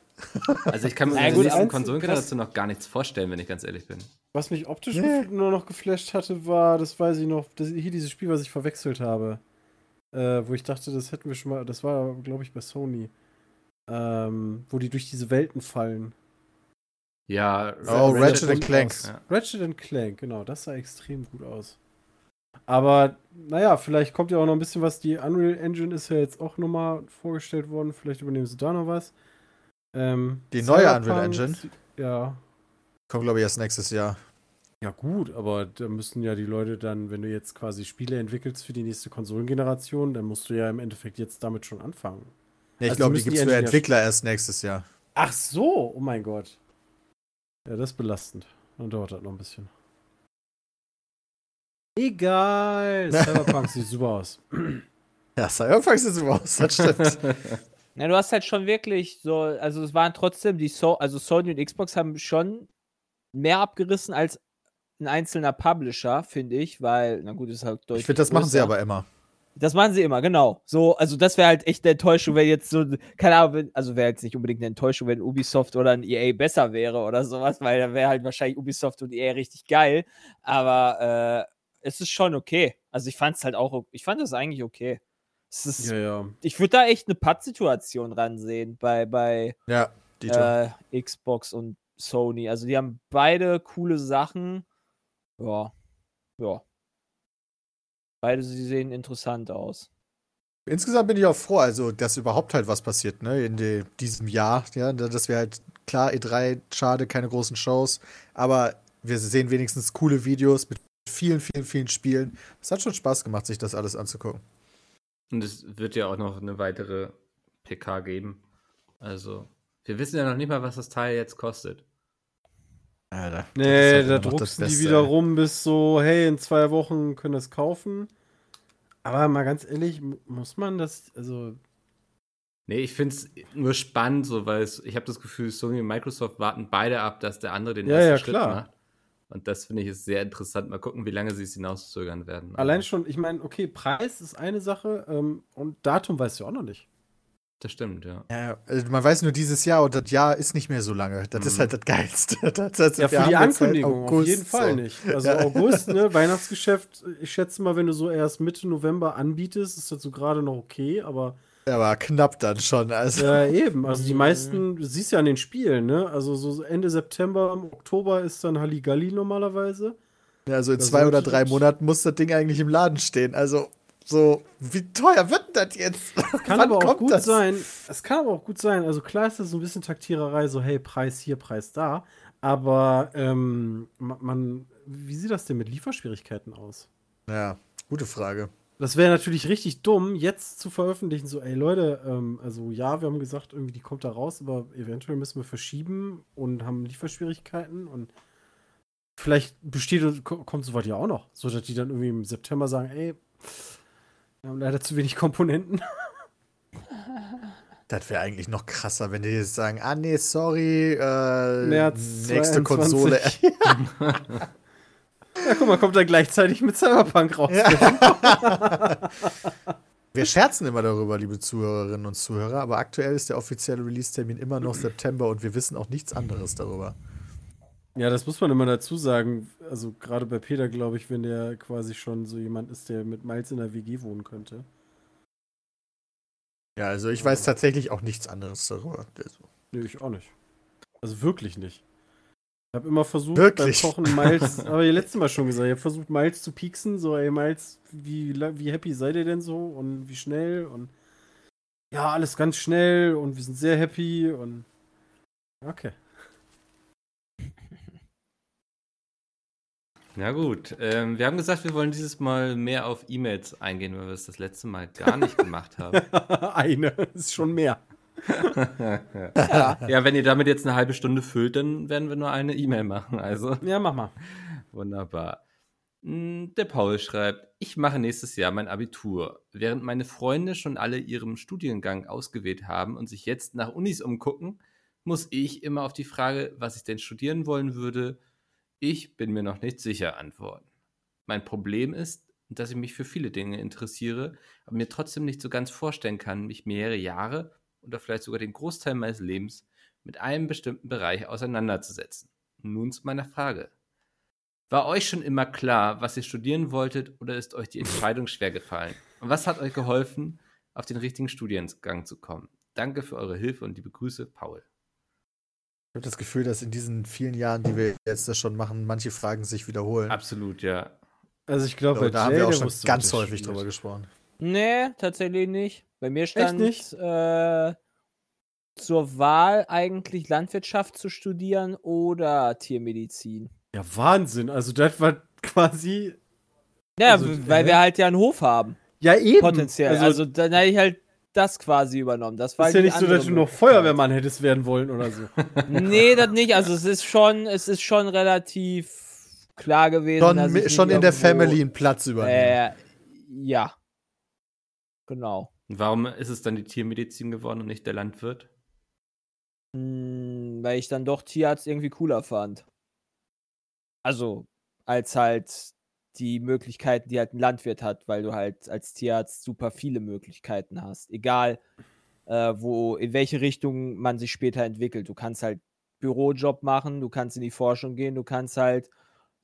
also ich kann mir Na in der gut, nächsten Konsolengeneration noch gar nichts vorstellen, wenn ich ganz ehrlich bin. Was mich optisch Nee. nur noch geflasht hatte, war, das weiß ich noch, das, hier dieses Spiel, was ich verwechselt habe. Äh, wo ich dachte, das hätten wir schon mal, das war, glaube ich, bei Sony. Ähm, wo die durch diese Welten fallen. Ja, Oh, Ratchet Ratchet Clank. Ja. Ratchet and Clank, genau, das sah extrem gut aus. Aber, naja, vielleicht kommt ja auch noch ein bisschen was. Die Unreal Engine ist ja jetzt auch nochmal vorgestellt worden. Vielleicht übernehmen sie da noch was. Ähm, Die neue Cyberpunk- Unreal Engine? Ja. Kommt, glaube ich, erst nächstes Jahr. Ja, gut, aber da müssen ja die Leute dann, wenn du jetzt quasi Spiele entwickelst für die nächste Konsolengeneration, dann musst du ja im Endeffekt jetzt damit schon anfangen. Nee, ich Also glaube, die gibt es für ja- Entwickler erst nächstes Jahr. Ach so, oh mein Gott. Ja, das ist belastend. Dann dauert das noch ein bisschen. Egal. Cyberpunk sieht super aus. Ja, Cyberpunk sieht so aus, das stimmt. Ja, du hast halt schon wirklich so, also es waren trotzdem die so also Sony und Xbox haben schon mehr abgerissen als ein einzelner Publisher, finde ich, weil, na gut, ist halt deutlich. ich finde, das machen sie größer. aber immer. Das machen sie immer, genau. So, also das wäre halt echt eine Enttäuschung, wenn jetzt so, keine Ahnung, also wäre jetzt nicht unbedingt eine Enttäuschung, wenn Ubisoft oder ein EA besser wäre oder sowas, weil dann wäre halt wahrscheinlich Ubisoft und EA richtig geil. Aber äh, es ist schon okay. Also ich fand es halt auch, ich fand es eigentlich okay. Ist, Ja, ja. Ich würde da echt eine Pattsituation ransehen bei, bei Ja, äh, Xbox und Sony. Also die haben beide coole Sachen. Ja. Ja. Beide sie sehen interessant aus. Insgesamt bin ich auch froh, also dass überhaupt halt was passiert, ne, in de, diesem Jahr. Ja, dass wir halt, klar, E3, schade, keine großen Shows, aber wir sehen wenigstens coole Videos mit vielen, vielen, vielen Spielen. Es hat schon Spaß gemacht, sich das alles anzugucken. Und es wird ja auch noch eine weitere PK geben. Also, wir wissen ja noch nicht mal, was das Teil jetzt kostet. Alter, Nee, da druckst die wieder rum bis so, hey, in zwei Wochen können das kaufen. Aber mal ganz ehrlich, mu- muss man das, also, Nee, ich finde es nur spannend, so, weil es, ich habe das Gefühl, Sony und Microsoft warten beide ab, dass der andere den Ja, ersten ja, Schritt klar. macht. Und das finde ich ist sehr interessant. Mal gucken, wie lange sie es hinauszögern werden. allein schon, ich meine, okay, Preis ist eine Sache ähm, und Datum weißt du auch noch nicht. Das stimmt, ja. Ja, also man weiß nur dieses Jahr und das Jahr ist nicht mehr so lange. Das ist Mhm. halt das Geilste. Das, das, Ja, für die halt Ankündigung auf August, jeden Fall so. nicht. Also Ja. August, ne, Weihnachtsgeschäft, ich schätze mal, wenn du so erst Mitte November anbietest, ist das so gerade noch okay, aber Aber knapp dann schon. Also. ja, eben, also die meisten, du siehst ja an den Spielen, ne? Also so Ende September, Oktober ist dann Halligalli normalerweise. Also in Das zwei oder drei Monaten muss das Ding eigentlich im Laden stehen. Also so, wie teuer wird das jetzt? Kann Wann aber auch gut das? sein. Es kann aber auch gut sein. Also klar ist das so ein bisschen Taktiererei, so hey, Preis hier, Preis da. Aber ähm, ma- man, wie sieht das denn mit Lieferschwierigkeiten aus? Ja, gute Frage. Das wäre natürlich richtig dumm, jetzt zu veröffentlichen, so, ey Leute, ähm, also ja, wir haben gesagt, irgendwie die kommt da raus, aber eventuell müssen wir verschieben und haben Lieferschwierigkeiten und vielleicht besteht und ko- kommt soweit ja auch noch, so dass die dann irgendwie im September sagen, ey, wir haben leider zu wenig Komponenten. Das wäre eigentlich noch krasser, wenn die jetzt sagen, ah nee, sorry, äh, März nächste 22. Konsole. Ja, guck mal, kommt dann gleichzeitig mit Cyberpunk raus. Wir scherzen immer darüber, liebe Zuhörerinnen und Zuhörer, aber aktuell ist der offizielle Release-Termin immer noch September und wir wissen auch nichts anderes darüber. Ja, das muss man immer dazu sagen. Also gerade bei Peter, glaube ich, wenn der quasi schon so jemand ist, der mit Miles in der WG wohnen könnte. Ja, also ich weiß tatsächlich auch nichts anderes darüber. Also, Nee, ich auch nicht. Also wirklich nicht. Ich habe immer versucht, Wirklich? beim Kochen Miles, aber ihr letztes Mal schon gesagt, ich habe versucht, Miles zu pieksen, so, ey, Miles, wie, wie happy seid ihr denn so und wie schnell und ja, alles ganz schnell und wir sind sehr happy und okay. Na gut, ähm, wir haben gesagt, wir wollen dieses Mal mehr auf E-Mails eingehen, weil wir es das letzte Mal gar nicht gemacht haben. Eine, ist schon mehr. ja, wenn ihr damit jetzt eine halbe Stunde füllt, dann werden wir nur eine E-Mail machen. Also Ja, mach mal. wunderbar. Mm, Der Paul schreibt, ich mache nächstes Jahr mein Abitur. Während meine Freunde schon alle ihren Studiengang ausgewählt haben und sich jetzt nach Unis umgucken, muss ich immer auf die Frage, was ich denn studieren wollen würde, ich bin mir noch nicht sicher antworten. Mein Problem ist, dass ich mich für viele Dinge interessiere, aber mir trotzdem nicht so ganz vorstellen kann, mich mehrere Jahre oder vielleicht sogar den Großteil meines Lebens mit einem bestimmten Bereich auseinanderzusetzen. Nun zu meiner Frage. War euch schon immer klar, was ihr studieren wolltet oder ist euch die Entscheidung schwer gefallen? Und was hat euch geholfen, auf den richtigen Studiengang zu kommen? Danke für eure Hilfe und liebe Grüße, Paul. Ich habe das Gefühl, dass in diesen vielen Jahren, die wir jetzt das schon machen, manche Fragen sich wiederholen. Absolut, ja. Also ich glaube, da haben wir auch schon ganz was häufig drüber gesprochen. Nee, tatsächlich nicht. Bei mir stand nicht? Äh, zur Wahl eigentlich Landwirtschaft zu studieren oder Tiermedizin. Ja, Wahnsinn. Also das war quasi. Ja, Also, weil hä? wir halt ja einen Hof haben, Ja, eben. potenziell. Also, dann hätte ich halt das quasi übernommen. Das war ist ja nicht so, dass du noch Feuerwehrmann hättest werden wollen oder so. Nee, das nicht. Also es ist schon, es ist schon relativ klar gewesen. Schon, dass mi- ich schon in der Family einen Platz übernehmen. Äh, ja. Genau. Warum ist es dann die Tiermedizin geworden und nicht der Landwirt? Hm, weil ich dann doch Tierarzt irgendwie cooler fand. Also, als halt die Möglichkeiten, die halt ein Landwirt hat, weil du halt als Tierarzt super viele Möglichkeiten hast. Egal, äh, wo, in welche Richtung man sich später entwickelt. Du kannst halt Bürojob machen, du kannst in die Forschung gehen, du kannst halt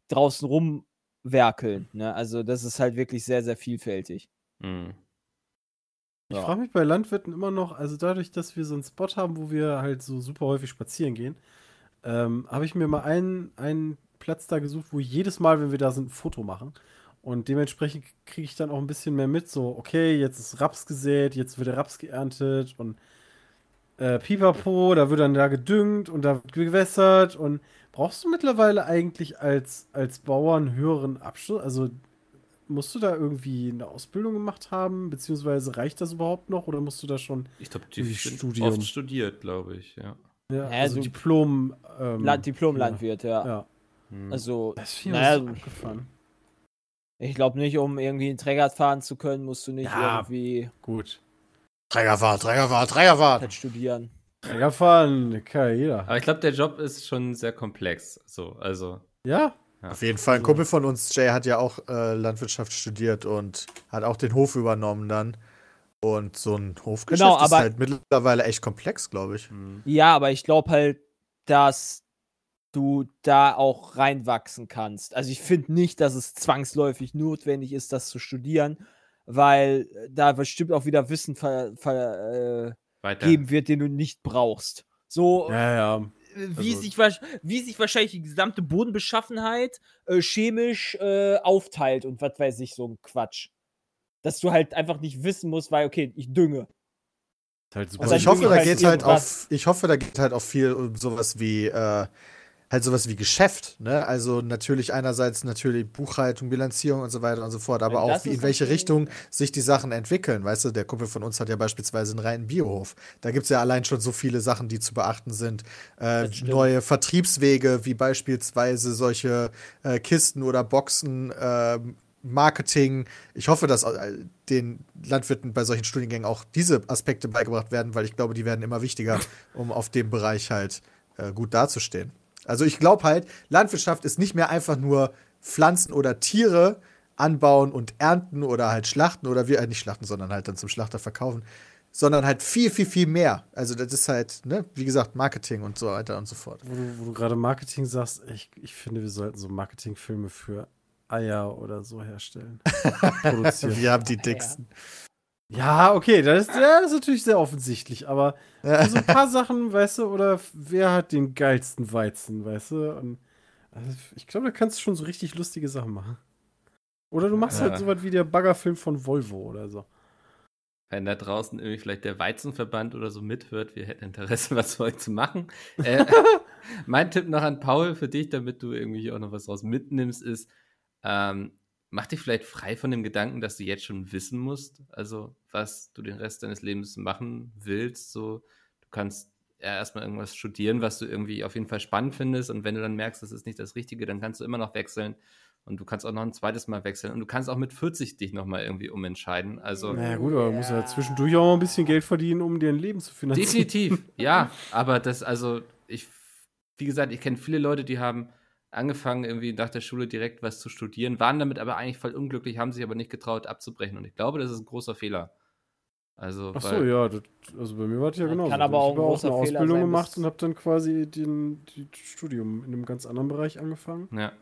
draußen rumwerkeln. Ne? Also, das ist halt wirklich sehr, sehr vielfältig. Hm. Ich Ja. frage mich bei Landwirten immer noch, also dadurch, dass wir so einen Spot haben, wo wir halt so super häufig spazieren gehen, ähm, habe ich mir mal einen, einen Platz da gesucht, wo jedes Mal, wenn wir da sind, ein Foto machen. Und dementsprechend kriege ich dann auch ein bisschen mehr mit, so, okay, jetzt ist Raps gesät, jetzt wird der Raps geerntet und äh, Pipapo, da wird dann da gedüngt und da wird gewässert und brauchst du mittlerweile eigentlich als, als Bauer einen höheren Abschluss? Also musst du da irgendwie eine Ausbildung gemacht haben, beziehungsweise reicht das überhaupt noch oder musst du da schon Ich glaube, die Studium. oft studiert, glaube ich, ja. ja, Ja, also so- Diplom ähm, La Diplom-Landwirt, ja. Ja. Hm. Also, Das ist naja, naja, abgefahren. ich glaube nicht, um irgendwie einen Träger fahren zu können, musst du nicht Ja. irgendwie Gut. Trägerfahrt, Trägerfahrt, Trägerfahrt. halt studieren. Träger fahren, kann ja jeder. Aber ich glaube, der Job ist schon sehr komplex. So, also. Ja, Auf jeden Fall. Ein Kumpel von uns, Jay, hat ja auch äh, Landwirtschaft studiert und hat auch den Hof übernommen dann. Und so ein Hofgeschäft Genau, ist halt mittlerweile echt komplex, glaube ich. Hm. Ja, aber ich glaube halt, dass du da auch reinwachsen kannst. Also ich finde nicht, dass es zwangsläufig notwendig ist, das zu studieren, weil äh, da bestimmt auch wieder Wissen vergeben ver, äh, geben wird, den du nicht brauchst. So, ja, ja. äh, wie, also- sich, wie sich wahrscheinlich die gesamte Bodenbeschaffenheit äh, chemisch äh, aufteilt und was weiß ich, so ein Quatsch. Dass du halt einfach nicht wissen musst, weil, okay, ich dünge. Halt super. Also dann ich hoffe, da halt geht's halt auf, ich hoffe, da geht halt auch viel um sowas wie, äh, halt sowas wie Geschäft, ne? Also natürlich einerseits natürlich Buchhaltung, Bilanzierung und so weiter und so fort, aber auch wie, in welche Richtung sich die Sachen entwickeln. Weißt du, der Kumpel von uns hat ja beispielsweise einen reinen Biohof. Da gibt's ja allein schon so viele Sachen, die zu beachten sind. Äh, neue Vertriebswege, wie beispielsweise solche äh, Kisten oder Boxen, ähm, Marketing. Ich hoffe, dass äh, den Landwirten bei solchen Studiengängen auch diese Aspekte beigebracht werden, weil ich glaube, die werden immer wichtiger, um auf dem Bereich halt äh, gut dazustehen. Also ich glaube halt, Landwirtschaft ist nicht mehr einfach nur Pflanzen oder Tiere anbauen und ernten oder halt schlachten oder wir äh, nicht schlachten, sondern halt dann zum Schlachter verkaufen, sondern halt viel, viel, viel mehr. Also das ist halt, ne, wie gesagt, Marketing und so weiter und so fort. wo du, du gerade Marketing sagst, ich, ich finde, wir sollten so Marketingfilme für Eier oder so herstellen. Produzieren. Wir haben die dicksten. Ja, okay, das ist, ja, das ist natürlich sehr offensichtlich, aber für so ein paar Sachen, weißt du, oder wer hat den geilsten Weizen, weißt du? Und also ich glaube, da kannst du schon so richtig lustige Sachen machen. Oder du machst Ja. halt so was wie der Baggerfilm von Volvo oder so. Wenn da draußen irgendwie vielleicht der Weizenverband oder so mithört, wir hätten Interesse, was für euch zu machen. Äh, mein Tipp noch an Paul für dich, damit du irgendwie auch noch was draus mitnimmst, ist, ähm, mach dich vielleicht frei von dem Gedanken, dass du jetzt schon wissen musst, also was du den Rest deines Lebens machen willst. So, du kannst ja erstmal irgendwas studieren, was du irgendwie auf jeden Fall spannend findest. Und wenn du dann merkst, das ist nicht das Richtige, dann kannst du immer noch wechseln. Und du kannst auch noch ein zweites Mal wechseln. Und du kannst auch mit 40 dich nochmal irgendwie umentscheiden. Also. Naja, gut, aber du musst ja zwischendurch auch mal ein bisschen Geld verdienen, um dir ein Leben zu finanzieren. Definitiv, ja. Aber das, also, ich, wie gesagt, ich kenne viele Leute, die haben angefangen, irgendwie nach der Schule direkt was zu studieren, waren damit aber eigentlich voll unglücklich, haben sich aber nicht getraut abzubrechen. Und ich glaube, das ist ein großer Fehler. Also, Ach so, weil- ja, das, also bei mir war das ja Das genau. kann aber auch ein ich habe großer eine Fehler Ausbildung sein, gemacht und habe dann quasi den, die Studium in einem ganz anderen Bereich angefangen. ja.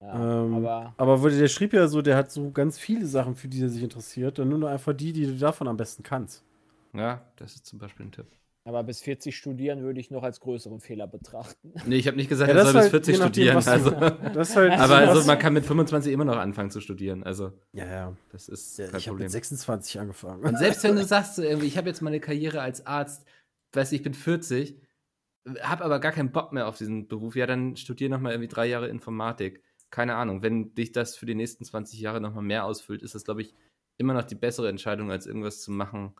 Ja, Ähm, aber Aber wurde- der schrieb ja so, der hat so ganz viele Sachen, für die er sich interessiert, dann nur noch einfach die, die du davon am besten kannst. ja, das ist zum Beispiel ein Tipp. Aber bis 40 studieren würde ich noch als größeren Fehler betrachten. Nee, ich habe nicht gesagt, Ja, er soll ist bis halt 40 je nachdem, studieren. Also, du- Das ist halt aber also, man kann mit 25 immer noch anfangen zu studieren. Also, Ja, ja. das ist ja kein ich habe Problem. mit 26 angefangen. Und selbst wenn du sagst, so irgendwie, ich habe jetzt meine Karriere als Arzt, weißt du, ich bin 40, habe aber gar keinen Bock mehr auf diesen Beruf, ja, dann studier nochmal irgendwie drei Jahre Informatik. Keine Ahnung, wenn dich das für die nächsten 20 Jahre nochmal mehr ausfüllt, ist das, glaube ich, immer noch die bessere Entscheidung, als irgendwas zu machen,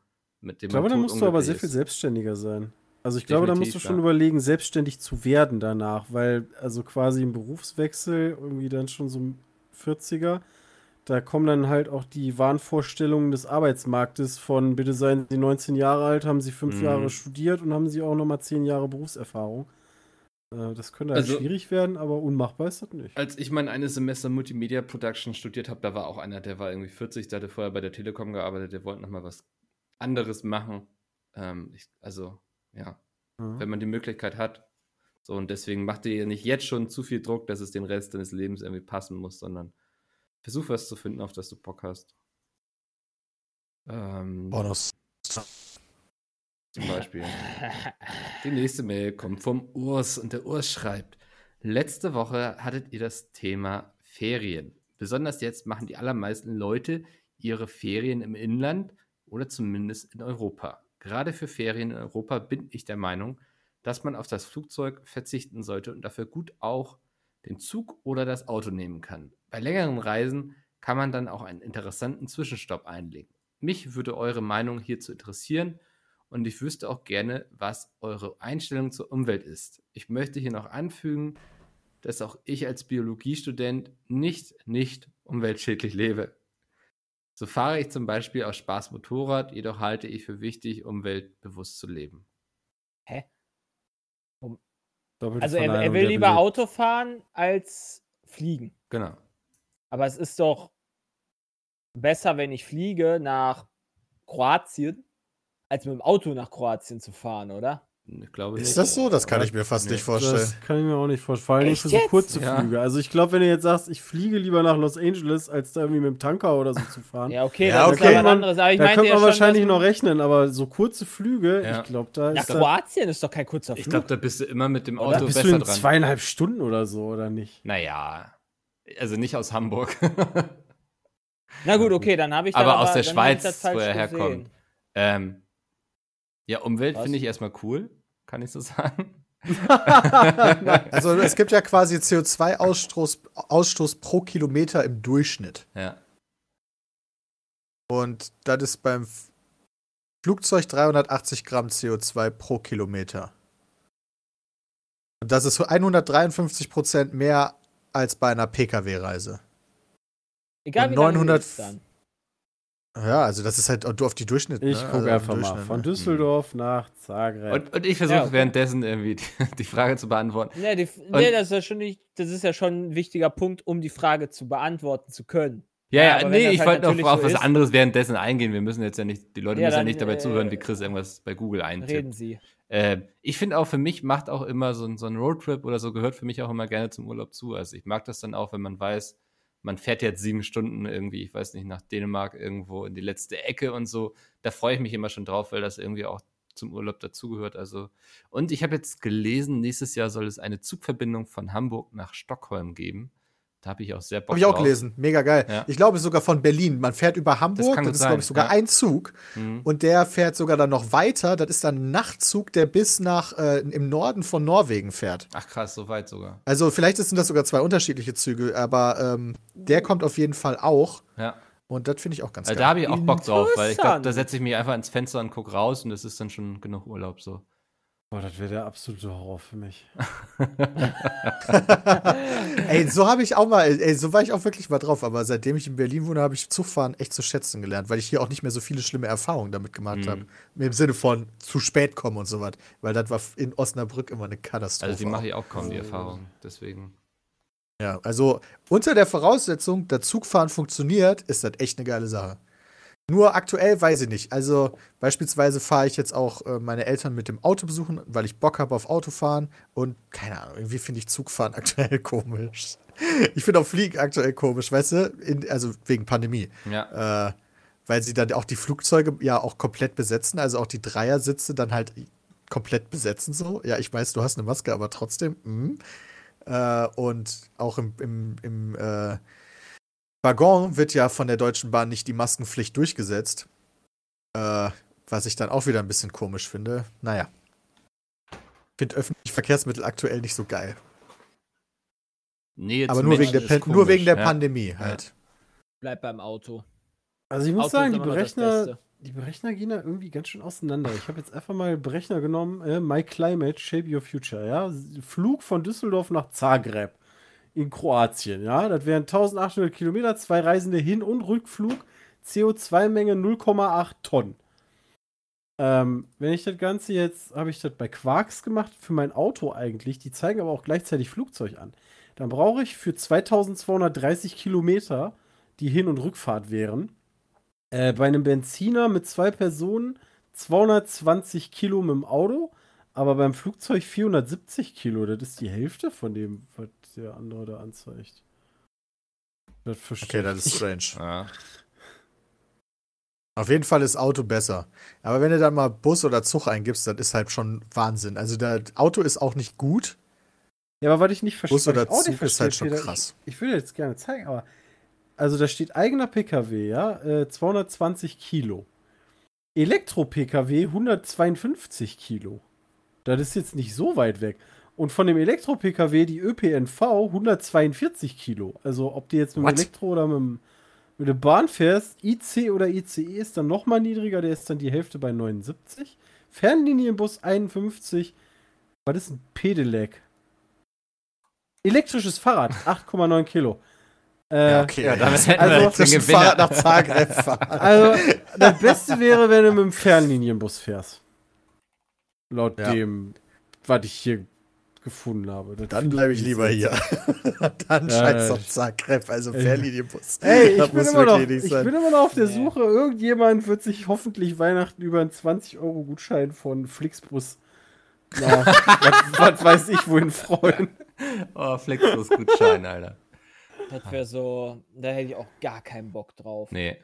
mit dem Ich glaube, da musst du aber sehr viel selbstständiger sein. Also ich glaube, da musst du schon ja. überlegen, selbstständig zu werden danach, weil also quasi im Berufswechsel, irgendwie dann schon so ein 40er, da kommen dann halt auch die Wahnvorstellungen des Arbeitsmarktes von, bitte seien Sie 19 Jahre alt, haben Sie fünf Mhm. Jahre studiert und haben Sie auch nochmal 10 Jahre Berufserfahrung. Äh, Das könnte halt Also- schwierig werden, aber unmachbar ist das nicht. Als ich mein eines Semester Multimedia Production studiert habe, da war auch einer, der war irgendwie 40, der hatte vorher bei der Telekom gearbeitet, der wollte nochmal was anderes machen. Ähm, ich, also, ja, Ja. wenn man die Möglichkeit hat. So, und deswegen mach dir nicht jetzt schon zu viel Druck, dass es den Rest deines Lebens irgendwie passen muss, sondern versuch was zu finden, auf das du Bock hast. Ähm, Bonus. zum Beispiel. Die nächste Mail kommt vom Urs und der Urs schreibt: Letzte Woche hattet ihr das Thema Ferien. Besonders jetzt machen die allermeisten Leute ihre Ferien im Inland oder zumindest in Europa. Gerade für Ferien in Europa bin ich der Meinung, dass man auf das Flugzeug verzichten sollte und dafür gut auch den Zug oder das Auto nehmen kann. Bei längeren Reisen kann man dann auch einen interessanten Zwischenstopp einlegen. Mich würde eure Meinung hierzu interessieren und ich wüsste auch gerne, was eure Einstellung zur Umwelt ist. Ich möchte hier noch anfügen, dass auch ich als Biologiestudent nicht, nicht umweltschädlich lebe. So fahre ich zum Beispiel aus Spaß Motorrad, jedoch halte ich für wichtig, umweltbewusst zu leben. Hä? Doppelte Also er, er will lieber Auto fahren als fliegen. Genau. Aber es ist doch besser, wenn ich fliege nach Kroatien, als mit dem Auto nach Kroatien zu fahren, oder? Ich glaube Ist nicht. das so? Das kann ich mir fast Nee, nicht vorstellen. Das kann ich mir auch nicht vorstellen. Vor allem Echt für so jetzt? kurze Ja. Flüge. Also ich glaube, wenn du jetzt sagst, ich fliege lieber nach Los Angeles, als da irgendwie mit dem Tanker oder so zu fahren. Ja, okay, Ja, das okay. ist aber was anderes. Aber ich da könnte ja man schon, wahrscheinlich noch rechnen, aber so kurze Flüge, Ja. ich glaube, da Nach ist da, Kroatien ist doch kein kurzer Flug. Ich glaube, da bist du immer mit dem Oder? Auto bist du besser in dran. zweieinhalb Stunden oder so, oder nicht? Naja, also nicht aus Hamburg. Na gut, okay, dann habe ich dann aber aus der Schweiz, wo er herkommt. Ähm, ja, Umwelt finde ich erstmal cool, kann ich so sagen. Also es gibt ja quasi CO2-Ausstoß Ausstoß pro Kilometer im Durchschnitt. Ja. Und das ist beim Flugzeug 380 Gramm CO2 pro Kilometer. Und das ist 153 Prozent mehr als bei einer Pkw-Reise. Egal wie lange du 900 isst dann. Ja, also das ist halt du auf die Durchschnitt. Ich ne? gucke Also einfach mal. Von ne? Düsseldorf nach Zagreb. Und, und ich versuche Ja, okay. währenddessen irgendwie die, die Frage zu beantworten. Nee, die, nee das, ist ja schon nicht, das ist ja schon ein wichtiger Punkt, um die Frage zu beantworten zu können. Ja, Ja, ja, nee, das ich halt wollte noch auf so was ist- anderes währenddessen eingehen. Wir müssen jetzt ja nicht, die Leute Ja, müssen ja dann, nicht dabei äh, zuhören, wie Chris irgendwas bei Google eintippt. Reden Sie. Äh, ich finde auch für mich macht auch immer so so ein Roadtrip oder so gehört für mich auch immer gerne zum Urlaub zu. Also ich mag das dann auch, wenn man weiß, man fährt jetzt sieben Stunden irgendwie, ich weiß nicht, nach Dänemark irgendwo in die letzte Ecke und so. Da freue ich mich immer schon drauf, weil das irgendwie auch zum Urlaub dazugehört. Also und ich habe jetzt gelesen, nächstes Jahr soll es eine Zugverbindung von Hamburg nach Stockholm geben. Da habe ich auch sehr Bock Habe ich auch drauf. gelesen. Mega geil. Ja. Ich glaube sogar von Berlin. Man fährt über Hamburg. Das, gut ist, glaube ich, sogar ja. ein Zug. Mhm. Und der fährt sogar dann noch weiter. Das ist dann ein Nachtzug, der bis nach äh, im Norden von Norwegen fährt. Ach krass, so weit sogar. Also vielleicht sind das sogar zwei unterschiedliche Züge, aber ähm, der kommt auf jeden Fall auch. Ja. Und das finde ich auch ganz Also geil. da habe ich auch Bock drauf, weil ich glaube, da setze ich mich einfach ins Fenster und gucke raus und das ist dann schon genug Urlaub so. Boah, das wäre der absolute Horror für mich. ey, so habe ich auch mal, ey, so war ich auch wirklich mal drauf. Aber seitdem ich in Berlin wohne, habe ich Zugfahren echt zu schätzen gelernt, weil ich hier auch nicht mehr so viele schlimme Erfahrungen damit gemacht Mhm. habe. Im Sinne von zu spät kommen und sowas. Weil das war in Osnabrück immer eine Katastrophe. Also die mache ich auch kaum, die Erfahrung. Deswegen. Ja, also unter der Voraussetzung, dass Zugfahren funktioniert, ist das echt eine geile Sache. Nur aktuell weiß ich nicht. Also beispielsweise fahre ich jetzt auch äh, meine Eltern mit dem Auto besuchen, weil ich Bock habe auf Autofahren. Und keine Ahnung, irgendwie finde ich Zugfahren aktuell komisch. Ich finde auch Fliegen aktuell komisch, weißt du? In, also wegen Pandemie. Ja. Äh, weil sie dann auch die Flugzeuge ja auch komplett besetzen, also auch die Dreiersitze dann halt komplett besetzen so. Ja, ich weiß, du hast eine Maske, aber trotzdem. mm. Äh, und auch im, im, im äh, Waggon wird ja von der Deutschen Bahn nicht die Maskenpflicht durchgesetzt. Äh, was ich dann auch wieder ein bisschen komisch finde. Naja. Ich finde öffentliche Verkehrsmittel aktuell nicht so geil. Nee, jetzt aber nur wegen, komisch, nur wegen der ja. Pandemie halt. Bleib beim Auto. Also ich muss Auto sagen, die Berechner, die Berechner gehen da irgendwie ganz schön auseinander. Ich habe jetzt einfach mal Berechner genommen, äh, My Climate, Shape Your Future, ja. Flug von Düsseldorf nach Zagreb in Kroatien, ja. Das wären 1800 Kilometer, zwei Reisende Hin- und Rückflug, CO2-Menge 0,8 Tonnen. Ähm, wenn ich das Ganze jetzt, habe ich das bei Quarks gemacht, für mein Auto eigentlich, die zeigen aber auch gleichzeitig Flugzeug an. Dann brauche ich für 2230 Kilometer, die Hin- und Rückfahrt wären, äh, bei einem Benziner mit zwei Personen 220 Kilo mit dem Auto, aber beim Flugzeug 470 Kilo. Das ist die Hälfte von dem, was der andere da anzeigt. Das Okay, das ist strange. Ja. Auf jeden Fall ist Auto besser. Aber wenn du dann mal Bus oder Zug eingibst, das ist halt schon Wahnsinn. Also das Auto ist auch nicht gut. Ja, aber was ich nicht verstehe, Bus oder Zug ist halt schon krass. Ich, ich will jetzt gerne zeigen, aber also da steht eigener PKW, ja, äh, 220 Kilo. Elektro-PKW 152 Kilo. Das ist jetzt nicht so weit weg. Und von dem Elektro-PKW die ÖPNV 142 Kilo. Also ob du jetzt mit dem? Elektro oder mit, dem, mit der Bahn fährst, IC oder ICE ist dann nochmal niedriger, der ist dann die Hälfte bei 79. Fernlinienbus 51. Was ist ein Pedelec? Elektrisches Fahrrad, 8,9 Kilo. Äh, Ja, okay. Ja, damit hätten Also, wir jetzt den. Fahrrad nach Zagreb fahren. Also, das Beste wäre, wenn du mit dem Fernlinienbus fährst. Laut Ja. dem, was ich hier gefunden habe. Das Dann bleibe ich lieber hier. Dann Ja, scheiß ja. auf Zagreb, also Ey. Fernlinienbus. Ey, Das ich bin, muss immer noch, ich sein. bin immer noch auf der. Suche. Irgendjemand wird sich hoffentlich Weihnachten über einen 20-Euro-Gutschein von Flixbus nach, was, was weiß ich, wohin freuen. Oh, Flexbus-Gutschein, Alter. Das wäre so, da hätte ich auch gar keinen Bock drauf. Nee.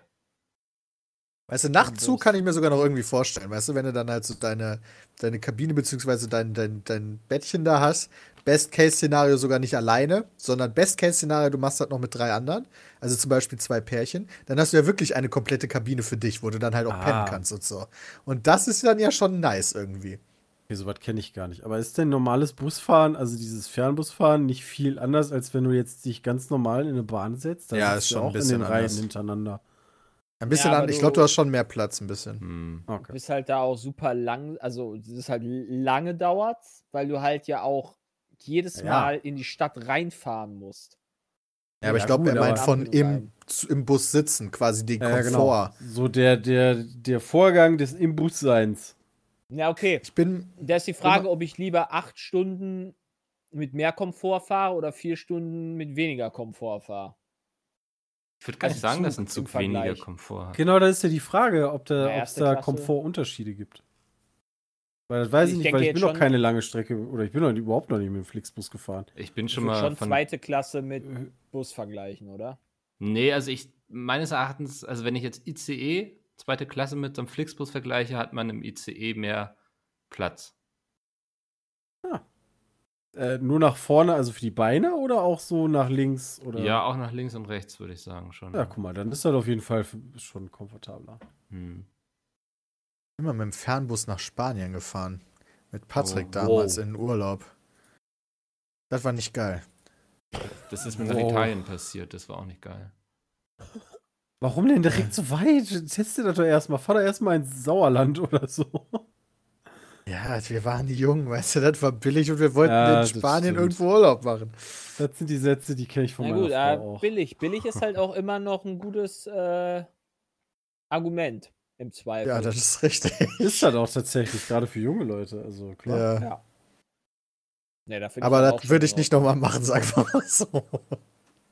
Weißt du, Nachtzug kann ich mir sogar noch irgendwie vorstellen. Weißt du, wenn du dann halt so deine, deine Kabine beziehungsweise dein, dein, dein Bettchen da hast. Best-Case-Szenario sogar nicht alleine, sondern Best-Case-Szenario, du machst das noch mit drei anderen. Also zum Beispiel zwei Pärchen. Dann hast du ja wirklich eine komplette Kabine für dich, wo du dann halt auch Ah. pennen kannst und so. Und das ist dann ja schon nice irgendwie. Okay, sowas kenne ich gar nicht. Aber ist denn normales Busfahren, also dieses Fernbusfahren, nicht viel anders, als wenn du jetzt dich ganz normal in eine Bahn setzt? Da Ja, ist du schon ein auch in bisschen den Reihen anders. hintereinander. Ein bisschen Ja, an, ich du- glaube, du hast schon mehr Platz ein bisschen. Hm. Du Okay. bist halt da auch super lang, also es ist halt lange dauert, weil du halt ja auch jedes Ja. Mal in die Stadt reinfahren musst. Ja, aber Ja, ich glaube, er meint von im, im Bus sitzen, quasi den Ja, ja, Komfort. genau. So der, der, der Vorgang des Imbusseins. Ja, okay. Ich bin, Da ist die Frage, ob ich lieber acht Stunden mit mehr Komfort fahre oder vier Stunden mit weniger Komfort fahre. Ich würde gar nicht Also sagen, dass ein Zug weniger. Komfort hat. Genau, da ist ja die Frage, ob da, es da Klasse. Komfortunterschiede gibt. Weil das weiß ich, Ich nicht, weil ich bin noch keine lange Strecke oder ich bin noch überhaupt noch nicht mit dem Flixbus gefahren. Ich bin Ich schon würde mal schon von. zweite Klasse mit Bus vergleichen, oder? Nee, also ich, meines Erachtens, also wenn ich jetzt ICE, zweite Klasse mit so einem Flixbus vergleiche, hat man im ICE mehr Platz. Äh, nur nach vorne, also für die Beine oder auch so nach links? Oder? Ja, auch nach links und rechts, würde ich sagen schon. Ja, guck mal, dann ist das auf jeden Fall schon komfortabler. Hm. immer mit dem Fernbus nach Spanien gefahren. Mit Patrick Oh, damals wow. in Urlaub. Das war nicht geil. Das ist mir nach Wow. Italien passiert, das war auch nicht geil. Warum denn direkt so weit? Teste das doch erstmal. Fahr doch erstmal ins Sauerland oder so. Ja, wir waren jung, weißt du, das war billig und wir wollten Ja, in Spanien stimmt. irgendwo Urlaub machen. Das sind die Sätze, die kenne ich von Na meiner gut, äh, Frau auch. billig. Billig ist halt auch immer noch ein gutes äh, Argument im Zweifel. Ja, das ist richtig. Ist das auch tatsächlich, gerade für junge Leute. Also klar. Ja. Ja. Nee, da Aber das würde ich nicht nochmal machen, sag mal so.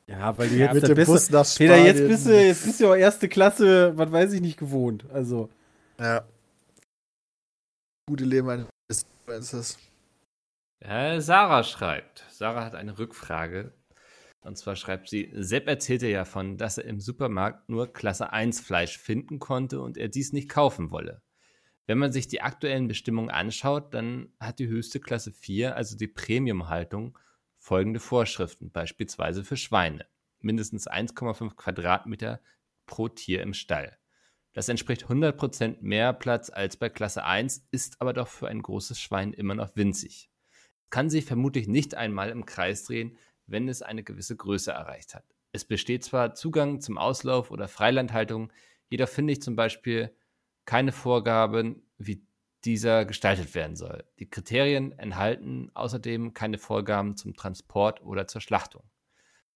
Ja, weil du Ja, jetzt Mit dem Bus nach Peter, Spanien. jetzt bist, du, jetzt bist du auch erste Klasse, was weiß ich nicht, gewohnt. Also, Ja. Gute Leben eines Influencers. Äh, Sarah schreibt. Sarah hat eine Rückfrage. Und zwar schreibt sie, Sepp erzählte ja von, dass er im Supermarkt nur Klasse 1 Fleisch finden konnte und er dies nicht kaufen wolle. Wenn man sich die aktuellen Bestimmungen anschaut, dann hat die höchste Klasse 4, also die Premium-Haltung, folgende Vorschriften, beispielsweise für Schweine. Mindestens 1,5 Quadratmeter pro Tier im Stall. Das entspricht 100% mehr Platz als bei Klasse 1, ist aber doch für ein großes Schwein immer noch winzig. Es kann sich vermutlich nicht einmal im Kreis drehen, wenn es eine gewisse Größe erreicht hat. Es besteht zwar Zugang zum Auslauf oder Freilandhaltung, jedoch finde ich zum Beispiel keine Vorgaben, wie dieser gestaltet werden soll. Die Kriterien enthalten außerdem keine Vorgaben zum Transport oder zur Schlachtung.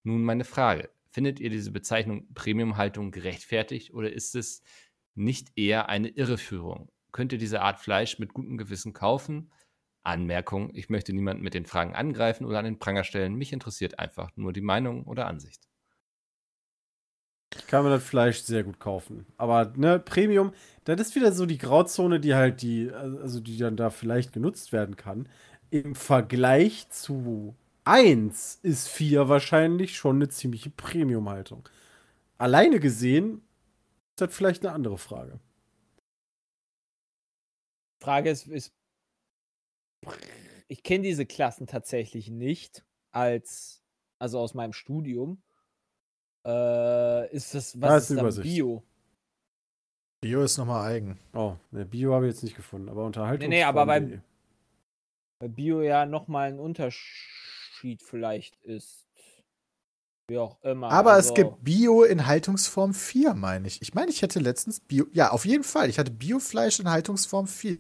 Nun meine Frage. Findet ihr diese Bezeichnung Premiumhaltung gerechtfertigt oder ist es nicht eher eine Irreführung? Könnt ihr diese Art Fleisch mit gutem Gewissen kaufen? Anmerkung, ich möchte niemanden mit den Fragen angreifen oder an den Pranger stellen. Mich interessiert einfach nur die Meinung oder Ansicht. ich kann mir das Fleisch sehr gut kaufen. Aber, ne, Premium, das ist wieder so die Grauzone, die halt die, also die dann da vielleicht genutzt werden kann. Im Vergleich zu 1 ist 4 wahrscheinlich schon eine ziemliche Premium-Haltung. Alleine gesehen ist das vielleicht eine andere Frage. Frage ist, ist ich kenne diese Klassen tatsächlich nicht als, also aus meinem Studium. Äh, ist das, Da was ist ist dann. Bio? Bio ist nochmal eigen. Oh, ne, Bio habe ich jetzt nicht gefunden, aber Unterhaltung. Nee, nee, aber beim- Bei Bio ja nochmal ein Unterschied vielleicht ist. Wie auch immer. Aber es also- gibt Bio in Haltungsform 4, meine ich. Ich meine, ich hätte letztens Bio. Ja, auf jeden Fall. Ich hatte Biofleisch in Haltungsform 4.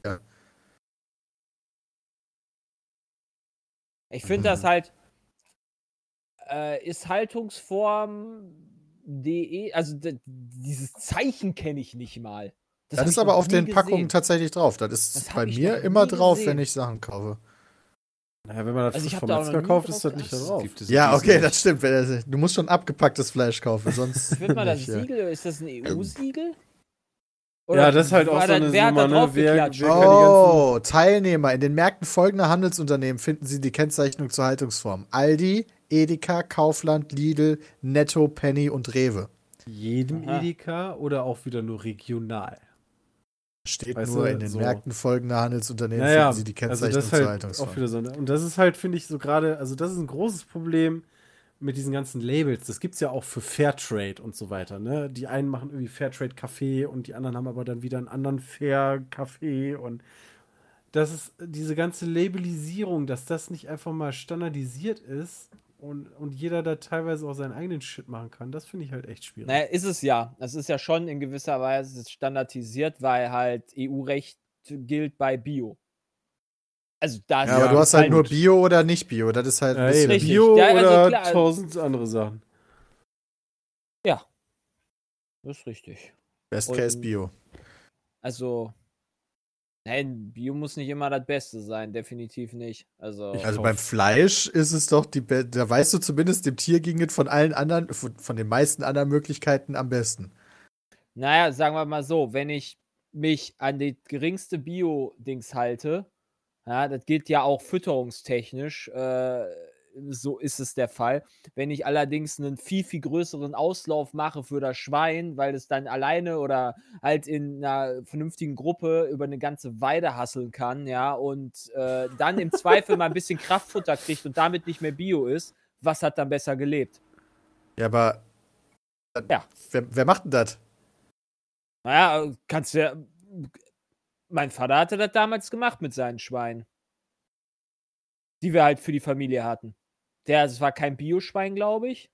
Ich finde das Mhm. halt, äh, ist Haltungsform DE, also dieses Zeichen kenne ich nicht mal. Das, hab ist aber auf den Packungen gesehen. tatsächlich drauf. Das ist Das bei mir immer drauf, gesehen. wenn ich Sachen kaufe. Naja, wenn man das Also hab vom da auch noch Metzger kauft, ist das nicht da drauf. Ja, okay, das stimmt. Du musst schon abgepacktes Fleisch kaufen, sonst. Finde mal das. Siegel, ist das ein EU-Siegel? Ja, das ist halt auch so eine Nummer, ne? Wer- wer- Oh, Teilnehmer. In den Märkten folgender Handelsunternehmen finden Sie die Kennzeichnung zur Haltungsform: Aldi, Edeka, Kaufland, Lidl, Netto, Penny und Rewe. Jedem Aha. Edeka oder auch wieder nur regional? Steht Weißt nur du, in den so- Märkten folgender Handelsunternehmen Naja, finden Sie die also Kennzeichnung das ist zur halt auch wieder so. eine- Und das ist halt, finde ich, so gerade, also das ist ein großes Problem mit diesen ganzen Labels. Das gibt es ja auch für Fairtrade und so weiter. Ne? Die einen machen irgendwie Fairtrade Kaffee und die anderen haben aber dann wieder einen anderen Fair Kaffee und das ist diese ganze Labelisierung, dass das nicht einfach mal standardisiert ist und, und jeder da teilweise auch seinen eigenen Shit machen kann, das finde ich halt echt schwierig. Naja, ist es ja. Das ist ja schon in gewisser Weise standardisiert, weil halt EU-Recht gilt bei Bio. Also da Ja, aber du hast halt nur Bio oder nicht Bio. Das ist halt ein Ja, richtig. Bio Ja, also oder klar. tausend andere Sachen. Das ist richtig. Best Case Und- Bio. Also, nein, Bio muss nicht immer das Beste sein, definitiv nicht. Also, Also beim Fleisch ist es doch die, be- da weißt du zumindest, dem Tier ging es von allen anderen, von, von den meisten anderen Möglichkeiten am besten. naja, sagen wir mal so, wenn ich mich an die geringste Bio-Dings halte, ja, das gilt ja auch fütterungstechnisch, äh, so ist es der Fall. Wenn ich allerdings einen viel, viel größeren Auslauf mache für das Schwein, weil es dann alleine oder halt in einer vernünftigen Gruppe über eine ganze Weide hasseln kann, ja, und äh, dann im Zweifel mal ein bisschen Kraftfutter kriegt und damit nicht mehr Bio ist, was hat dann besser gelebt? Ja, aber Ja. wer, wer macht denn das? Naja, kannst du ja. Mein Vater hatte das damals gemacht mit seinen Schweinen. Die wir halt für die Familie hatten. Der, es war kein Bioschwein, glaube ich.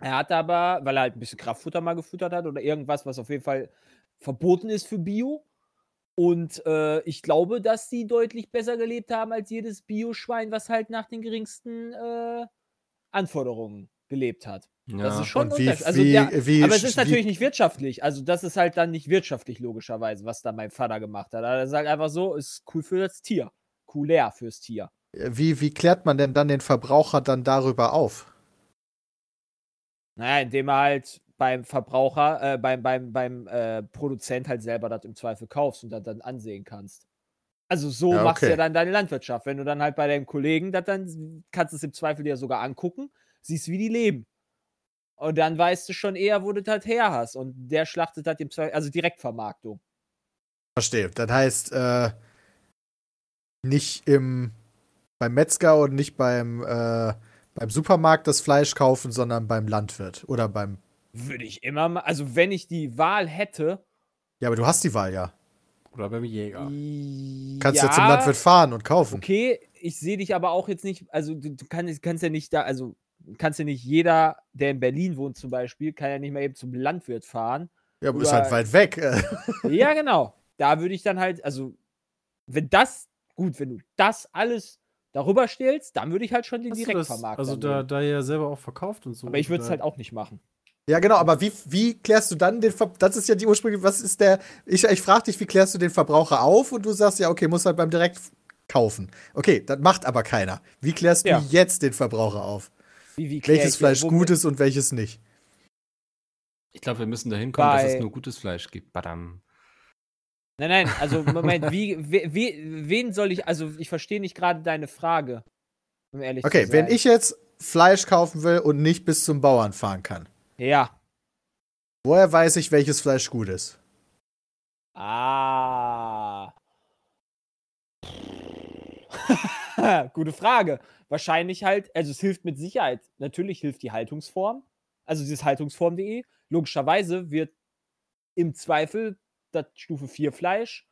Er hat aber, weil er halt ein bisschen Kraftfutter mal gefüttert hat oder irgendwas, was auf jeden Fall verboten ist für Bio. Und äh, ich glaube, dass die deutlich besser gelebt haben als jedes Bioschwein, was halt nach den geringsten äh, Anforderungen gelebt hat. Das Ja. ist schon wie, Unterschied. Also wie, der, wie, aber es ist wie- natürlich nicht wirtschaftlich. Also, das ist halt dann nicht wirtschaftlich, logischerweise, was da mein Vater gemacht hat. Er sagt einfach so, ist cool für das Tier. Cooler fürs Tier. Wie, wie klärt man denn dann den Verbraucher dann darüber auf? Naja, indem er halt beim Verbraucher, äh, beim, beim, beim äh, Produzent halt selber das im Zweifel kaufst und das dann ansehen kannst. Also so Ja, machst du okay. ja dann deine Landwirtschaft. Wenn du dann halt bei deinem Kollegen das dann, kannst du es im Zweifel dir sogar angucken, siehst, wie die leben. Und dann weißt du schon eher, wo du das halt her hast. Und der schlachtet halt im Zweifel, also Direktvermarktung. Verstehe. Das heißt, äh, nicht im, beim Metzger und nicht beim, äh, beim Supermarkt das Fleisch kaufen, sondern beim Landwirt oder beim. Würde ich immer mal, also wenn ich die Wahl hätte, Ja, aber du hast die Wahl ja. Oder beim Jäger. Kannst ja, zum Landwirt fahren und kaufen. Okay, ich sehe dich aber auch jetzt nicht, also du, du kannst, kannst ja nicht da, also kannst ja nicht jeder, der in Berlin wohnt zum Beispiel, kann ja nicht mal eben zum Landwirt fahren. Ja, aber ist halt weit weg. ja, genau. Da würde ich dann halt, also wenn das, gut, wenn du das alles darüber stellst, dann würde ich halt schon den Direktvermarkter also da, da ihr ja selber auch verkauft und so. Aber ich würde es halt auch nicht machen. Ja, genau, aber wie, wie klärst du dann den Ver Das ist ja die ursprüngliche, was ist der. Ich, ich frage dich, wie klärst du den Verbraucher auf und du sagst ja, okay, muss halt beim Direkt kaufen. Okay, das macht aber keiner. Wie klärst Ja. du jetzt den Verbraucher auf? Wie, wie Welches Fleisch gut ist und welches nicht? Ich glaube, wir müssen dahin kommen, dass Bei- es nur gutes Fleisch gibt. Badam. Nein, nein, also Moment, wie, wie, wen soll ich, also ich verstehe nicht gerade deine Frage, um ehrlich Okay, zu sein. wenn ich jetzt Fleisch kaufen will und nicht bis zum Bauern fahren kann, Ja. woher weiß ich, welches Fleisch gut ist? Ah. Gute Frage. Wahrscheinlich halt, also es hilft mit Sicherheit. Natürlich hilft die Haltungsform. Also dieses Haltungsform.de. Logischerweise wird im Zweifel das Stufe 4 Fleisch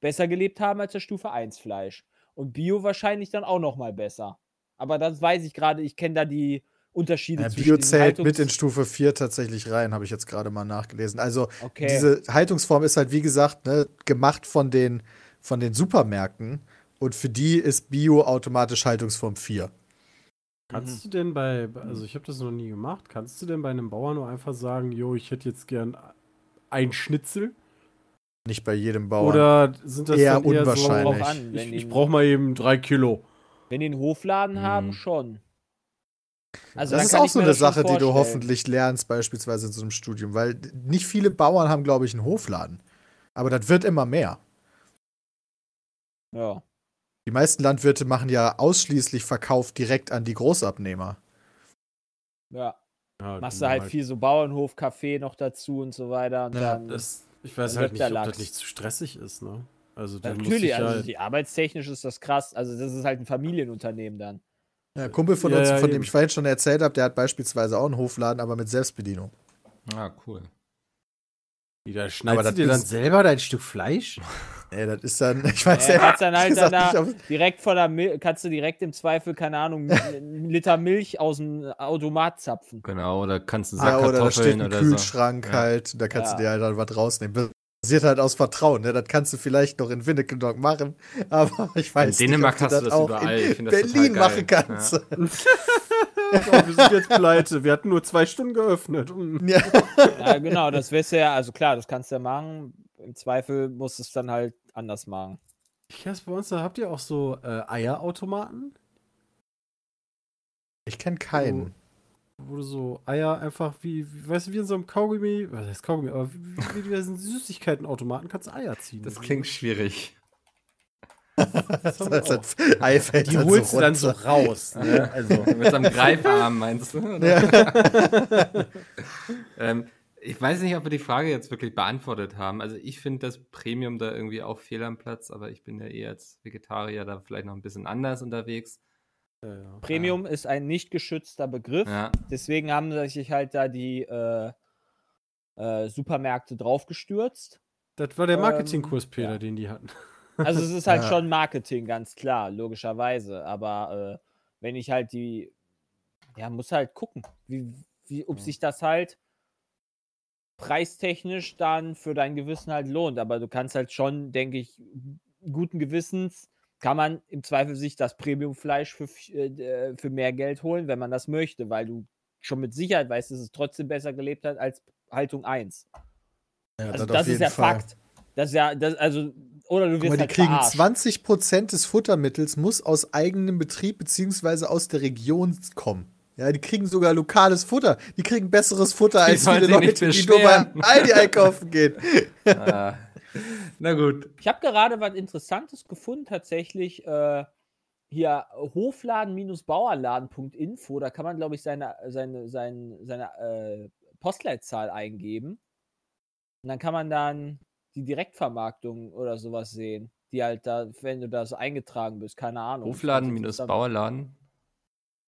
besser gelebt haben als das Stufe 1 Fleisch. Und Bio wahrscheinlich dann auch noch mal besser. Aber das weiß ich gerade, ich kenne da die Unterschiede Ja, zwischen Bio zählt Haltungs- mit in Stufe 4 tatsächlich rein, habe ich jetzt gerade mal nachgelesen. Also Okay. diese Haltungsform ist halt, wie gesagt, ne, gemacht von den, von den Supermärkten. Und für die ist Bio automatisch Haltungsform 4. Kannst du denn bei, also ich habe das noch nie gemacht, kannst du denn bei einem Bauern nur einfach sagen, jo, ich hätte jetzt gern ein Schnitzel? Nicht bei jedem Bauern. Oder sind das Eher dann eher unwahrscheinlich. so, an, ich, ich brauche mal eben drei Kilo. Wenn die einen Hofladen haben, Mhm. schon. Also das ist auch so eine Sache, die du hoffentlich lernst, beispielsweise in so einem Studium, weil nicht viele Bauern haben, glaube ich, einen Hofladen. Aber das wird immer mehr. Ja. Die meisten Landwirte machen ja ausschließlich Verkauf direkt an die Großabnehmer. Ja. Ja, Machst du halt viel so Bauernhof, Kaffee noch dazu und so weiter. Und Ja, dann Das, ich weiß halt nicht, ob das nicht zu stressig ist, ne? Also natürlich, ich also halt, die arbeitstechnisch ist das krass. Also das ist halt ein Familienunternehmen dann. Ja, Kumpel von Ja, uns, ja, von dem eben. ich vorhin schon erzählt habe, der hat beispielsweise auch einen Hofladen, aber mit Selbstbedienung. Ah, cool. wieder Aber schneidest das du dir dann selber dein Stück Fleisch? Ey, das ist dann, ich weiß Ja, ja, kannst dann halt danach direkt von der Mil kannst du direkt im Zweifel, keine Ahnung, einen Liter Milch aus dem Automat zapfen. Genau, oder kannst du Ah, oder da steht ein oder Kühlschrank Ja. halt, da kannst Ja. du dir halt dann was rausnehmen. Basiert halt aus Vertrauen, ne? Das kannst du vielleicht noch in Winnekedog machen, aber ich weiß Dänemark nicht, ob hast du das auch überall. In find das total Berlin geil. machen kannst. oh, wir sind jetzt pleite. Wir hatten nur zwei Stunden geöffnet. Mm. Ja. Ja, genau, das wirst du ja, also klar, das kannst du ja machen. Im Zweifel musst du es dann halt anders machen. Ich weiß, bei uns da habt ihr auch so äh, Eierautomaten, Ich kenne keinen. wo du so Eier einfach wie, wie weißt du, wie in so einem Kaugummi, was heißt Kaugummi, aber wie, wie in diesen Süßigkeitenautomaten kannst du Eier ziehen. Das klingt schwierig. das Das auch. Ei fällt Die dann holst so du dann so raus. Ne? Also, Mit so einem Greifarm, meinst du? oder? ähm, ich weiß nicht, ob wir die Frage jetzt wirklich beantwortet haben. Also ich finde das Premium da irgendwie auch fehl am Platz, aber ich bin ja eher als Vegetarier da vielleicht noch ein bisschen anders unterwegs. ja, ja. Premium ist ein nicht geschützter Begriff. Ja, Deswegen haben sich halt da die äh, äh, Supermärkte draufgestürzt. Das war der Ähm, Marketingkurs, Peter, ja. den die hatten. Also es ist halt Ja. schon Marketing, ganz klar, logischerweise. Aber äh, wenn ich halt die, ja, muss halt gucken, wie, wie, ob sich das halt preistechnisch dann für dein Gewissen halt lohnt. Aber du kannst halt schon, denke ich, guten Gewissens kann man im Zweifel sich das Premiumfleisch für, f- äh, für mehr Geld holen, wenn man das möchte, weil du schon mit Sicherheit weißt, dass es trotzdem besser gelebt hat als Haltung 1. Ja, Also auf das ist ja Fall. Fakt. Das ist ja, das, also, oder du wirst mal, die halt kriegen verarscht. 20% des Futtermittels muss aus eigenem Betrieb beziehungsweise aus der Region kommen. Ja, die kriegen sogar lokales Futter. Die kriegen besseres Futter als viele Leute, die nur beim. Aldi einkaufen gehen. ah, na gut. Ich habe gerade was Interessantes gefunden, tatsächlich. Äh, hier hofladen-bauerladen.info, da kann man, glaube ich, seine, seine, seine, seine äh, Postleitzahl eingeben. Und dann kann man dann die Direktvermarktung oder sowas sehen. Die halt da, wenn du da so eingetragen bist, keine Ahnung. Hofladen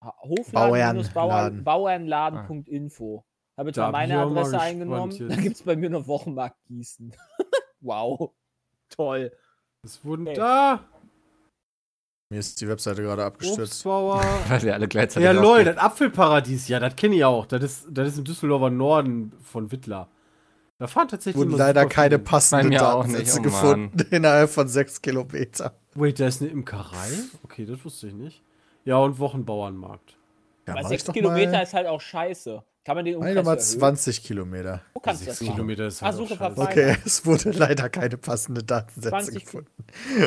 Also, minus das ist dann- Bauerladen. Ha- Hofladen-Bauern- Bauernladen. Bauernladen.info. Habe jetzt Da mal meine Adresse eingenommen. Da gibt es bei mir noch Wochenmarkt Gießen. wow. Toll. Es wurden Okay. da Mir ist die Webseite gerade abgestürzt. Weil wir alle gleichzeitig ja, lol, das Apfelparadies, ja, das kenne ich auch. Das ist, das ist im Düsseldorfer Norden von Wittler. Da fahren tatsächlich Wurden leider keine passenden Datensätze oh gefunden innerhalb von sechs Kilometern. Wait, da ist eine Imkerei? Okay, das wusste ich nicht. Ja, und Wochenbauernmarkt. Ja, Aber mach sechs ich doch Kilometer mal, ist halt auch scheiße. Kann man den Umkreis mal erhöhen? 20 Kilometer. Wo kannst du das machen? Kilometer ist Ah, halt. Verfahren. Okay, es wurde leider keine passende Datensätze 20 gefunden.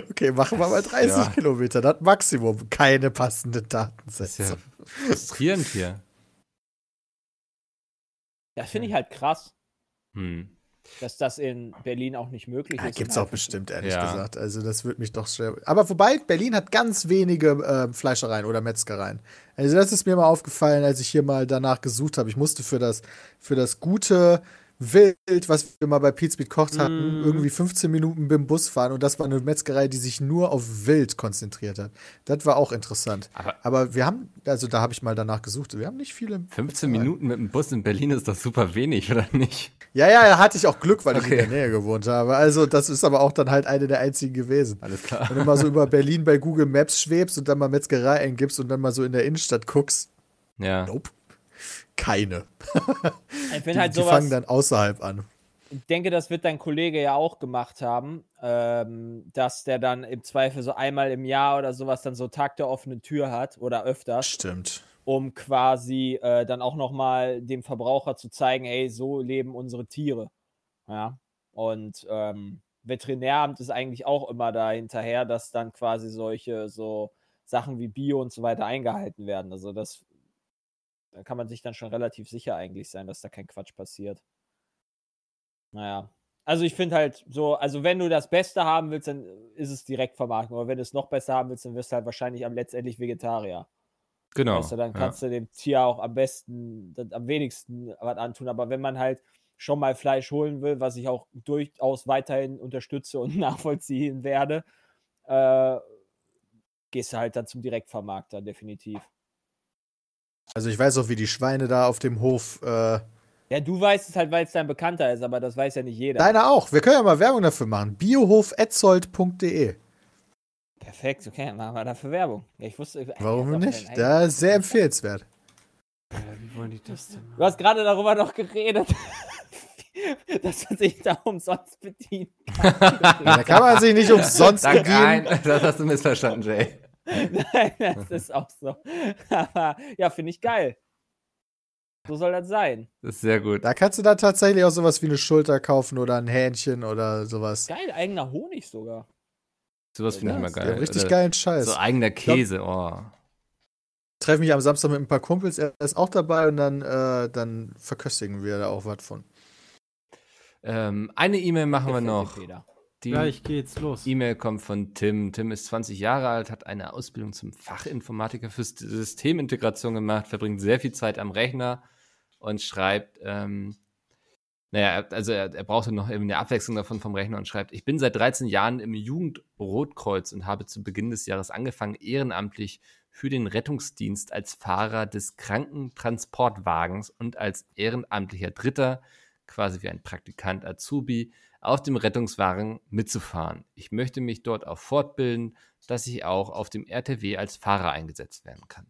Okay, machen wir mal 30 Ja. Kilometer. Das Maximum. Keine passenden Das ist ja Datensätze. frustrierend hier. Das finde ich halt krass, Hm. Dass das in Berlin auch nicht möglich Ja, ist. gibt's Und auch bestimmt, ehrlich Ja. gesagt. Also, das würde mich doch schwer. Aber wobei, Berlin hat ganz wenige äh, Fleischereien oder Metzgereien. Also, das ist mir mal aufgefallen, als ich hier mal danach gesucht habe. Ich musste für das, für das gute Wild, was wir mal bei Pizmeet kocht hatten, Mm. irgendwie 15 Minuten mit dem Bus fahren und das war eine Metzgerei, die sich nur auf Wild konzentriert hat. Das war auch interessant. Aber- Aber, wir haben, also da habe ich mal danach gesucht, wir haben nicht viele. 15 Metzgereien. Minuten mit dem Bus in Berlin ist doch super wenig, oder nicht? Ja, ja, da hatte ich auch Glück, weil ich Okay. in der Nähe gewohnt habe. Also das ist aber auch dann halt eine der einzigen gewesen. Alles klar. Wenn du mal so über Berlin bei Google Maps schwebst und dann mal Metzgerei eingibst und dann mal so in der Innenstadt guckst, Ja. nope. Keine. Die, halt die sowas. fangen dann außerhalb an. Ich denke, das wird dein Kollege ja auch gemacht haben, ähm, dass der dann im Zweifel so einmal im Jahr oder sowas dann so Tag der offenen Tür hat oder öfters, Stimmt. um quasi äh, dann auch nochmal dem Verbraucher zu zeigen, hey, so leben unsere Tiere. Ja. Und ähm, Veterinäramt ist eigentlich auch immer da hinterher, dass dann quasi solche so Sachen wie Bio und so weiter eingehalten werden. Also das kann man sich dann schon relativ sicher eigentlich sein, dass da kein Quatsch passiert. Naja. Also ich finde halt so, also wenn du das Beste haben willst, dann ist es Direktvermarktung. Aber wenn du es noch besser haben willst, dann wirst du halt wahrscheinlich am letztendlich Vegetarier. Genau. Weißt du, dann ja. kannst du dem Tier auch am besten, am wenigsten was antun. Aber wenn man halt schon mal Fleisch holen will, was ich auch durchaus weiterhin unterstütze und nachvollziehen werde, äh, gehst du halt dann zum Direktvermarkter, definitiv. Also ich weiß auch, wie die Schweine da auf dem Hof. Äh, Ja, du weißt es halt, weil es dein Bekannter ist, aber das weiß ja nicht jeder. deiner auch. Wir können ja mal Werbung dafür machen. biohofetzold.de. Perfekt, okay, machen wir dafür Werbung. Ich wusste, Warum Ja, nicht? Der ist sehr empfehlenswert. Ja, wie wollen die das denn Du hast gerade darüber noch geredet, dass man sich da umsonst bedient. Da kann man sich nicht umsonst Danke, bedienen. nein, das hast du missverstanden, Jay. Nein, das ist auch so. Aber ja, finde ich geil. So soll das sein. Das ist sehr gut. Da kannst du dann tatsächlich auch sowas wie eine Schulter kaufen oder ein Hähnchen oder sowas. Geil, eigener Honig sogar. Sowas finde ich immer geil. richtig Oder geilen Scheiß. So eigener Käse, oh. treffe mich am Samstag mit ein paar Kumpels, er ist auch dabei und dann, äh, dann verköstigen wir da auch was von. Ähm, eine E-Mail machen wir Gefällt mir, noch. Peter. Die Gleich geht's los. E-Mail kommt von Tim. Tim ist 20 Jahre alt, hat eine Ausbildung zum Fachinformatiker für Systemintegration gemacht, verbringt sehr viel Zeit am Rechner und schreibt, ähm, naja, also er, er brauchte noch eben eine Abwechslung davon vom Rechner und schreibt, ich bin seit 13 Jahren im Jugendrotkreuz und habe zu Beginn des Jahres angefangen, ehrenamtlich für den Rettungsdienst als Fahrer des Krankentransportwagens und als ehrenamtlicher Dritter, quasi wie ein Praktikant Azubi, auf dem Rettungswagen mitzufahren. Ich möchte mich dort auch fortbilden, dass ich auch auf dem RTW als Fahrer eingesetzt werden kann.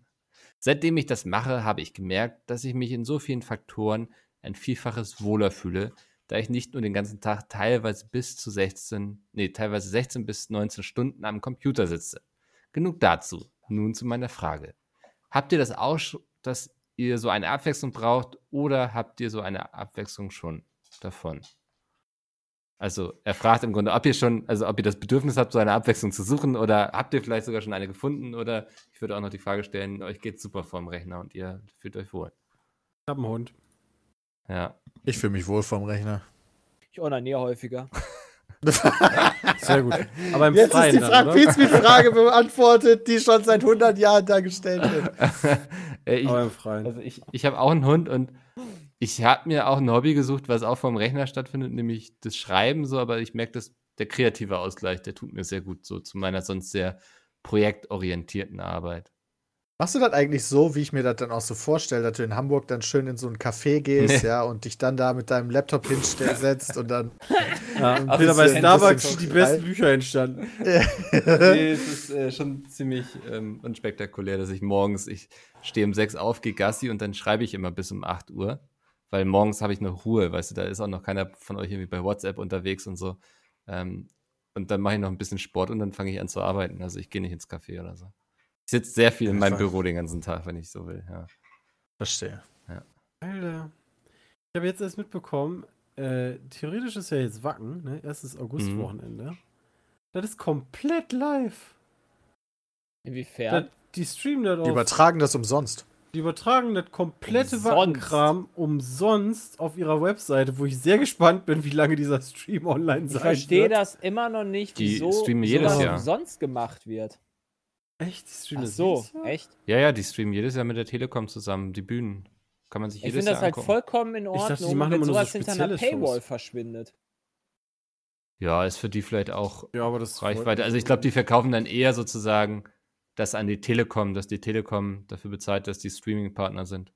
Seitdem ich das mache, habe ich gemerkt, dass ich mich in so vielen Faktoren ein Vielfaches wohler fühle, da ich nicht nur den ganzen Tag teilweise bis zu 16, nee, teilweise 16 bis 19 Stunden am Computer sitze. Genug dazu. Nun zu meiner Frage. Habt ihr das auch, dass ihr so eine Abwechslung braucht oder habt ihr so eine Abwechslung schon davon? Also er fragt im Grunde, ob ihr schon, also ob ihr das Bedürfnis habt, so eine Abwechslung zu suchen oder habt ihr vielleicht sogar schon eine gefunden oder ich würde auch noch die Frage stellen, euch geht super vorm Rechner und ihr fühlt euch wohl. Ich hab einen Hund. Ja. Ich fühle mich wohl vom Rechner. Ich onaniere häufiger. Sehr gut. Aber im Jetzt ist Freien die dann, Frage, oder? Pizmeet-Frage beantwortet, die schon seit 100 Jahren da gestellt wird. Äh, ich, Aber im Freien. also ich, ich habe auch einen Hund und ich habe mir auch ein Hobby gesucht, was auch vom Rechner stattfindet, nämlich das Schreiben so, aber ich merke, dass der kreative Ausgleich, der tut mir sehr gut so zu meiner sonst sehr projektorientierten Arbeit. Machst du das eigentlich so, wie ich mir das dann auch so vorstelle, dass du in Hamburg dann schön in so ein Café gehst, Nee. ja, und dich dann da mit deinem Laptop hinsetzt und dann. Ja, Peter, das bei ein Starbucks die besten Bücher entstanden. nee, es ist äh, schon ziemlich ähm, unspektakulär, dass ich morgens, ich stehe um sechs auf, gehe Gassi und dann schreibe ich immer bis um 8 Uhr, weil morgens habe ich noch Ruhe, weißt du, da ist auch noch keiner von euch irgendwie bei WhatsApp unterwegs und so. Ähm, und dann mache ich noch ein bisschen Sport und dann fange ich an zu arbeiten. Also ich gehe nicht ins Café oder so. Ich sitze sehr viel in meinem Büro den ganzen Tag, wenn ich so will. Ja. Verstehe. Alter. Ich habe jetzt erst mitbekommen, äh, theoretisch ist ja jetzt Wacken, ne? Erstes Augustwochenende. Das ist komplett live. Inwiefern? Das, die streamen das Die auf. übertragen das umsonst. Die übertragen das komplette Umsonst. Wackenkram umsonst auf ihrer Webseite, wo ich sehr gespannt bin, wie lange dieser Stream online Ich sein verstehe wird. das immer noch nicht, Die wieso streamen jedes sowas Jahr. umsonst gemacht wird. Echt? Die streamen Ach das so, jedes Jahr? echt? ja, ja, die streamen jedes Jahr mit der Telekom zusammen, die Bühnen. Kann man sich Ich jedes finde Jahr das halt angucken. vollkommen in dachte, Ordnung, die machen wenn immer nur so sowas hinter einer Paywall Shows. verschwindet. Ja, ist für die vielleicht auch Ja, aber das Reichweite. Also ich glaube, die verkaufen dann eher sozusagen das an die Telekom, dass die Telekom dafür bezahlt, dass die Streaming-Partner sind.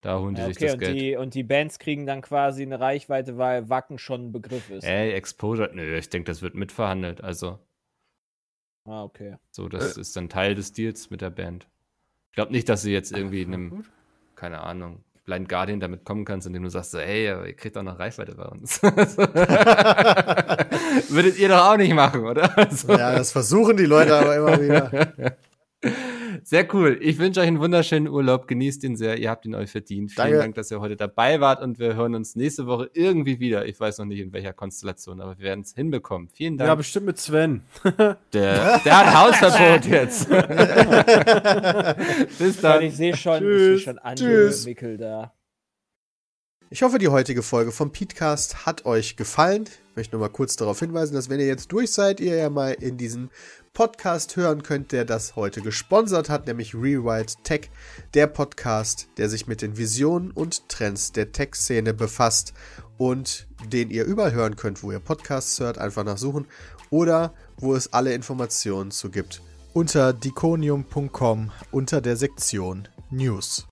Da holen die Ja, sich okay, das und Geld. die, und die Bands kriegen dann quasi eine Reichweite, weil Wacken schon ein Begriff ist. Ey, Exposure, nö, ich denke, das wird mitverhandelt. Also, Ah, okay. so, Äh. das ist dann Teil des Deals mit der Band. Ich glaube nicht, dass sie jetzt irgendwie einem, keine Ahnung, Blind Guardian damit kommen kannst, indem du sagst, so, ey, aber ihr kriegt auch noch Reichweite bei uns. Würdet ihr doch auch nicht machen, oder? Also, Ja, das versuchen die Leute aber immer wieder. Sehr cool. Ich wünsche euch einen wunderschönen Urlaub. Genießt ihn sehr. Ihr habt ihn euch verdient. Vielen Danke. Dank, dass ihr heute dabei wart und wir hören uns nächste Woche irgendwie wieder. Ich weiß noch nicht in welcher Konstellation, aber wir werden es hinbekommen. Vielen Dank. Ja, bestimmt mit Sven. der, der hat Hausverbot jetzt. Bis dann. ich sehe schon, ich Tschüss. seh schon Tschüss. Mickel da. Ich hoffe, die heutige Folge vom Petecast hat euch gefallen. Ich möchte nur mal kurz darauf hinweisen, dass wenn ihr jetzt durch seid, ihr ja mal in diesen Podcast hören könnt, der das heute gesponsert hat, nämlich Rewrite Tech, der Podcast, der sich mit den Visionen und Trends der Tech-Szene befasst und den ihr überall hören könnt, wo ihr Podcasts hört, einfach nachsuchen oder wo es alle Informationen zu gibt. Unter diconium.com unter der Sektion News.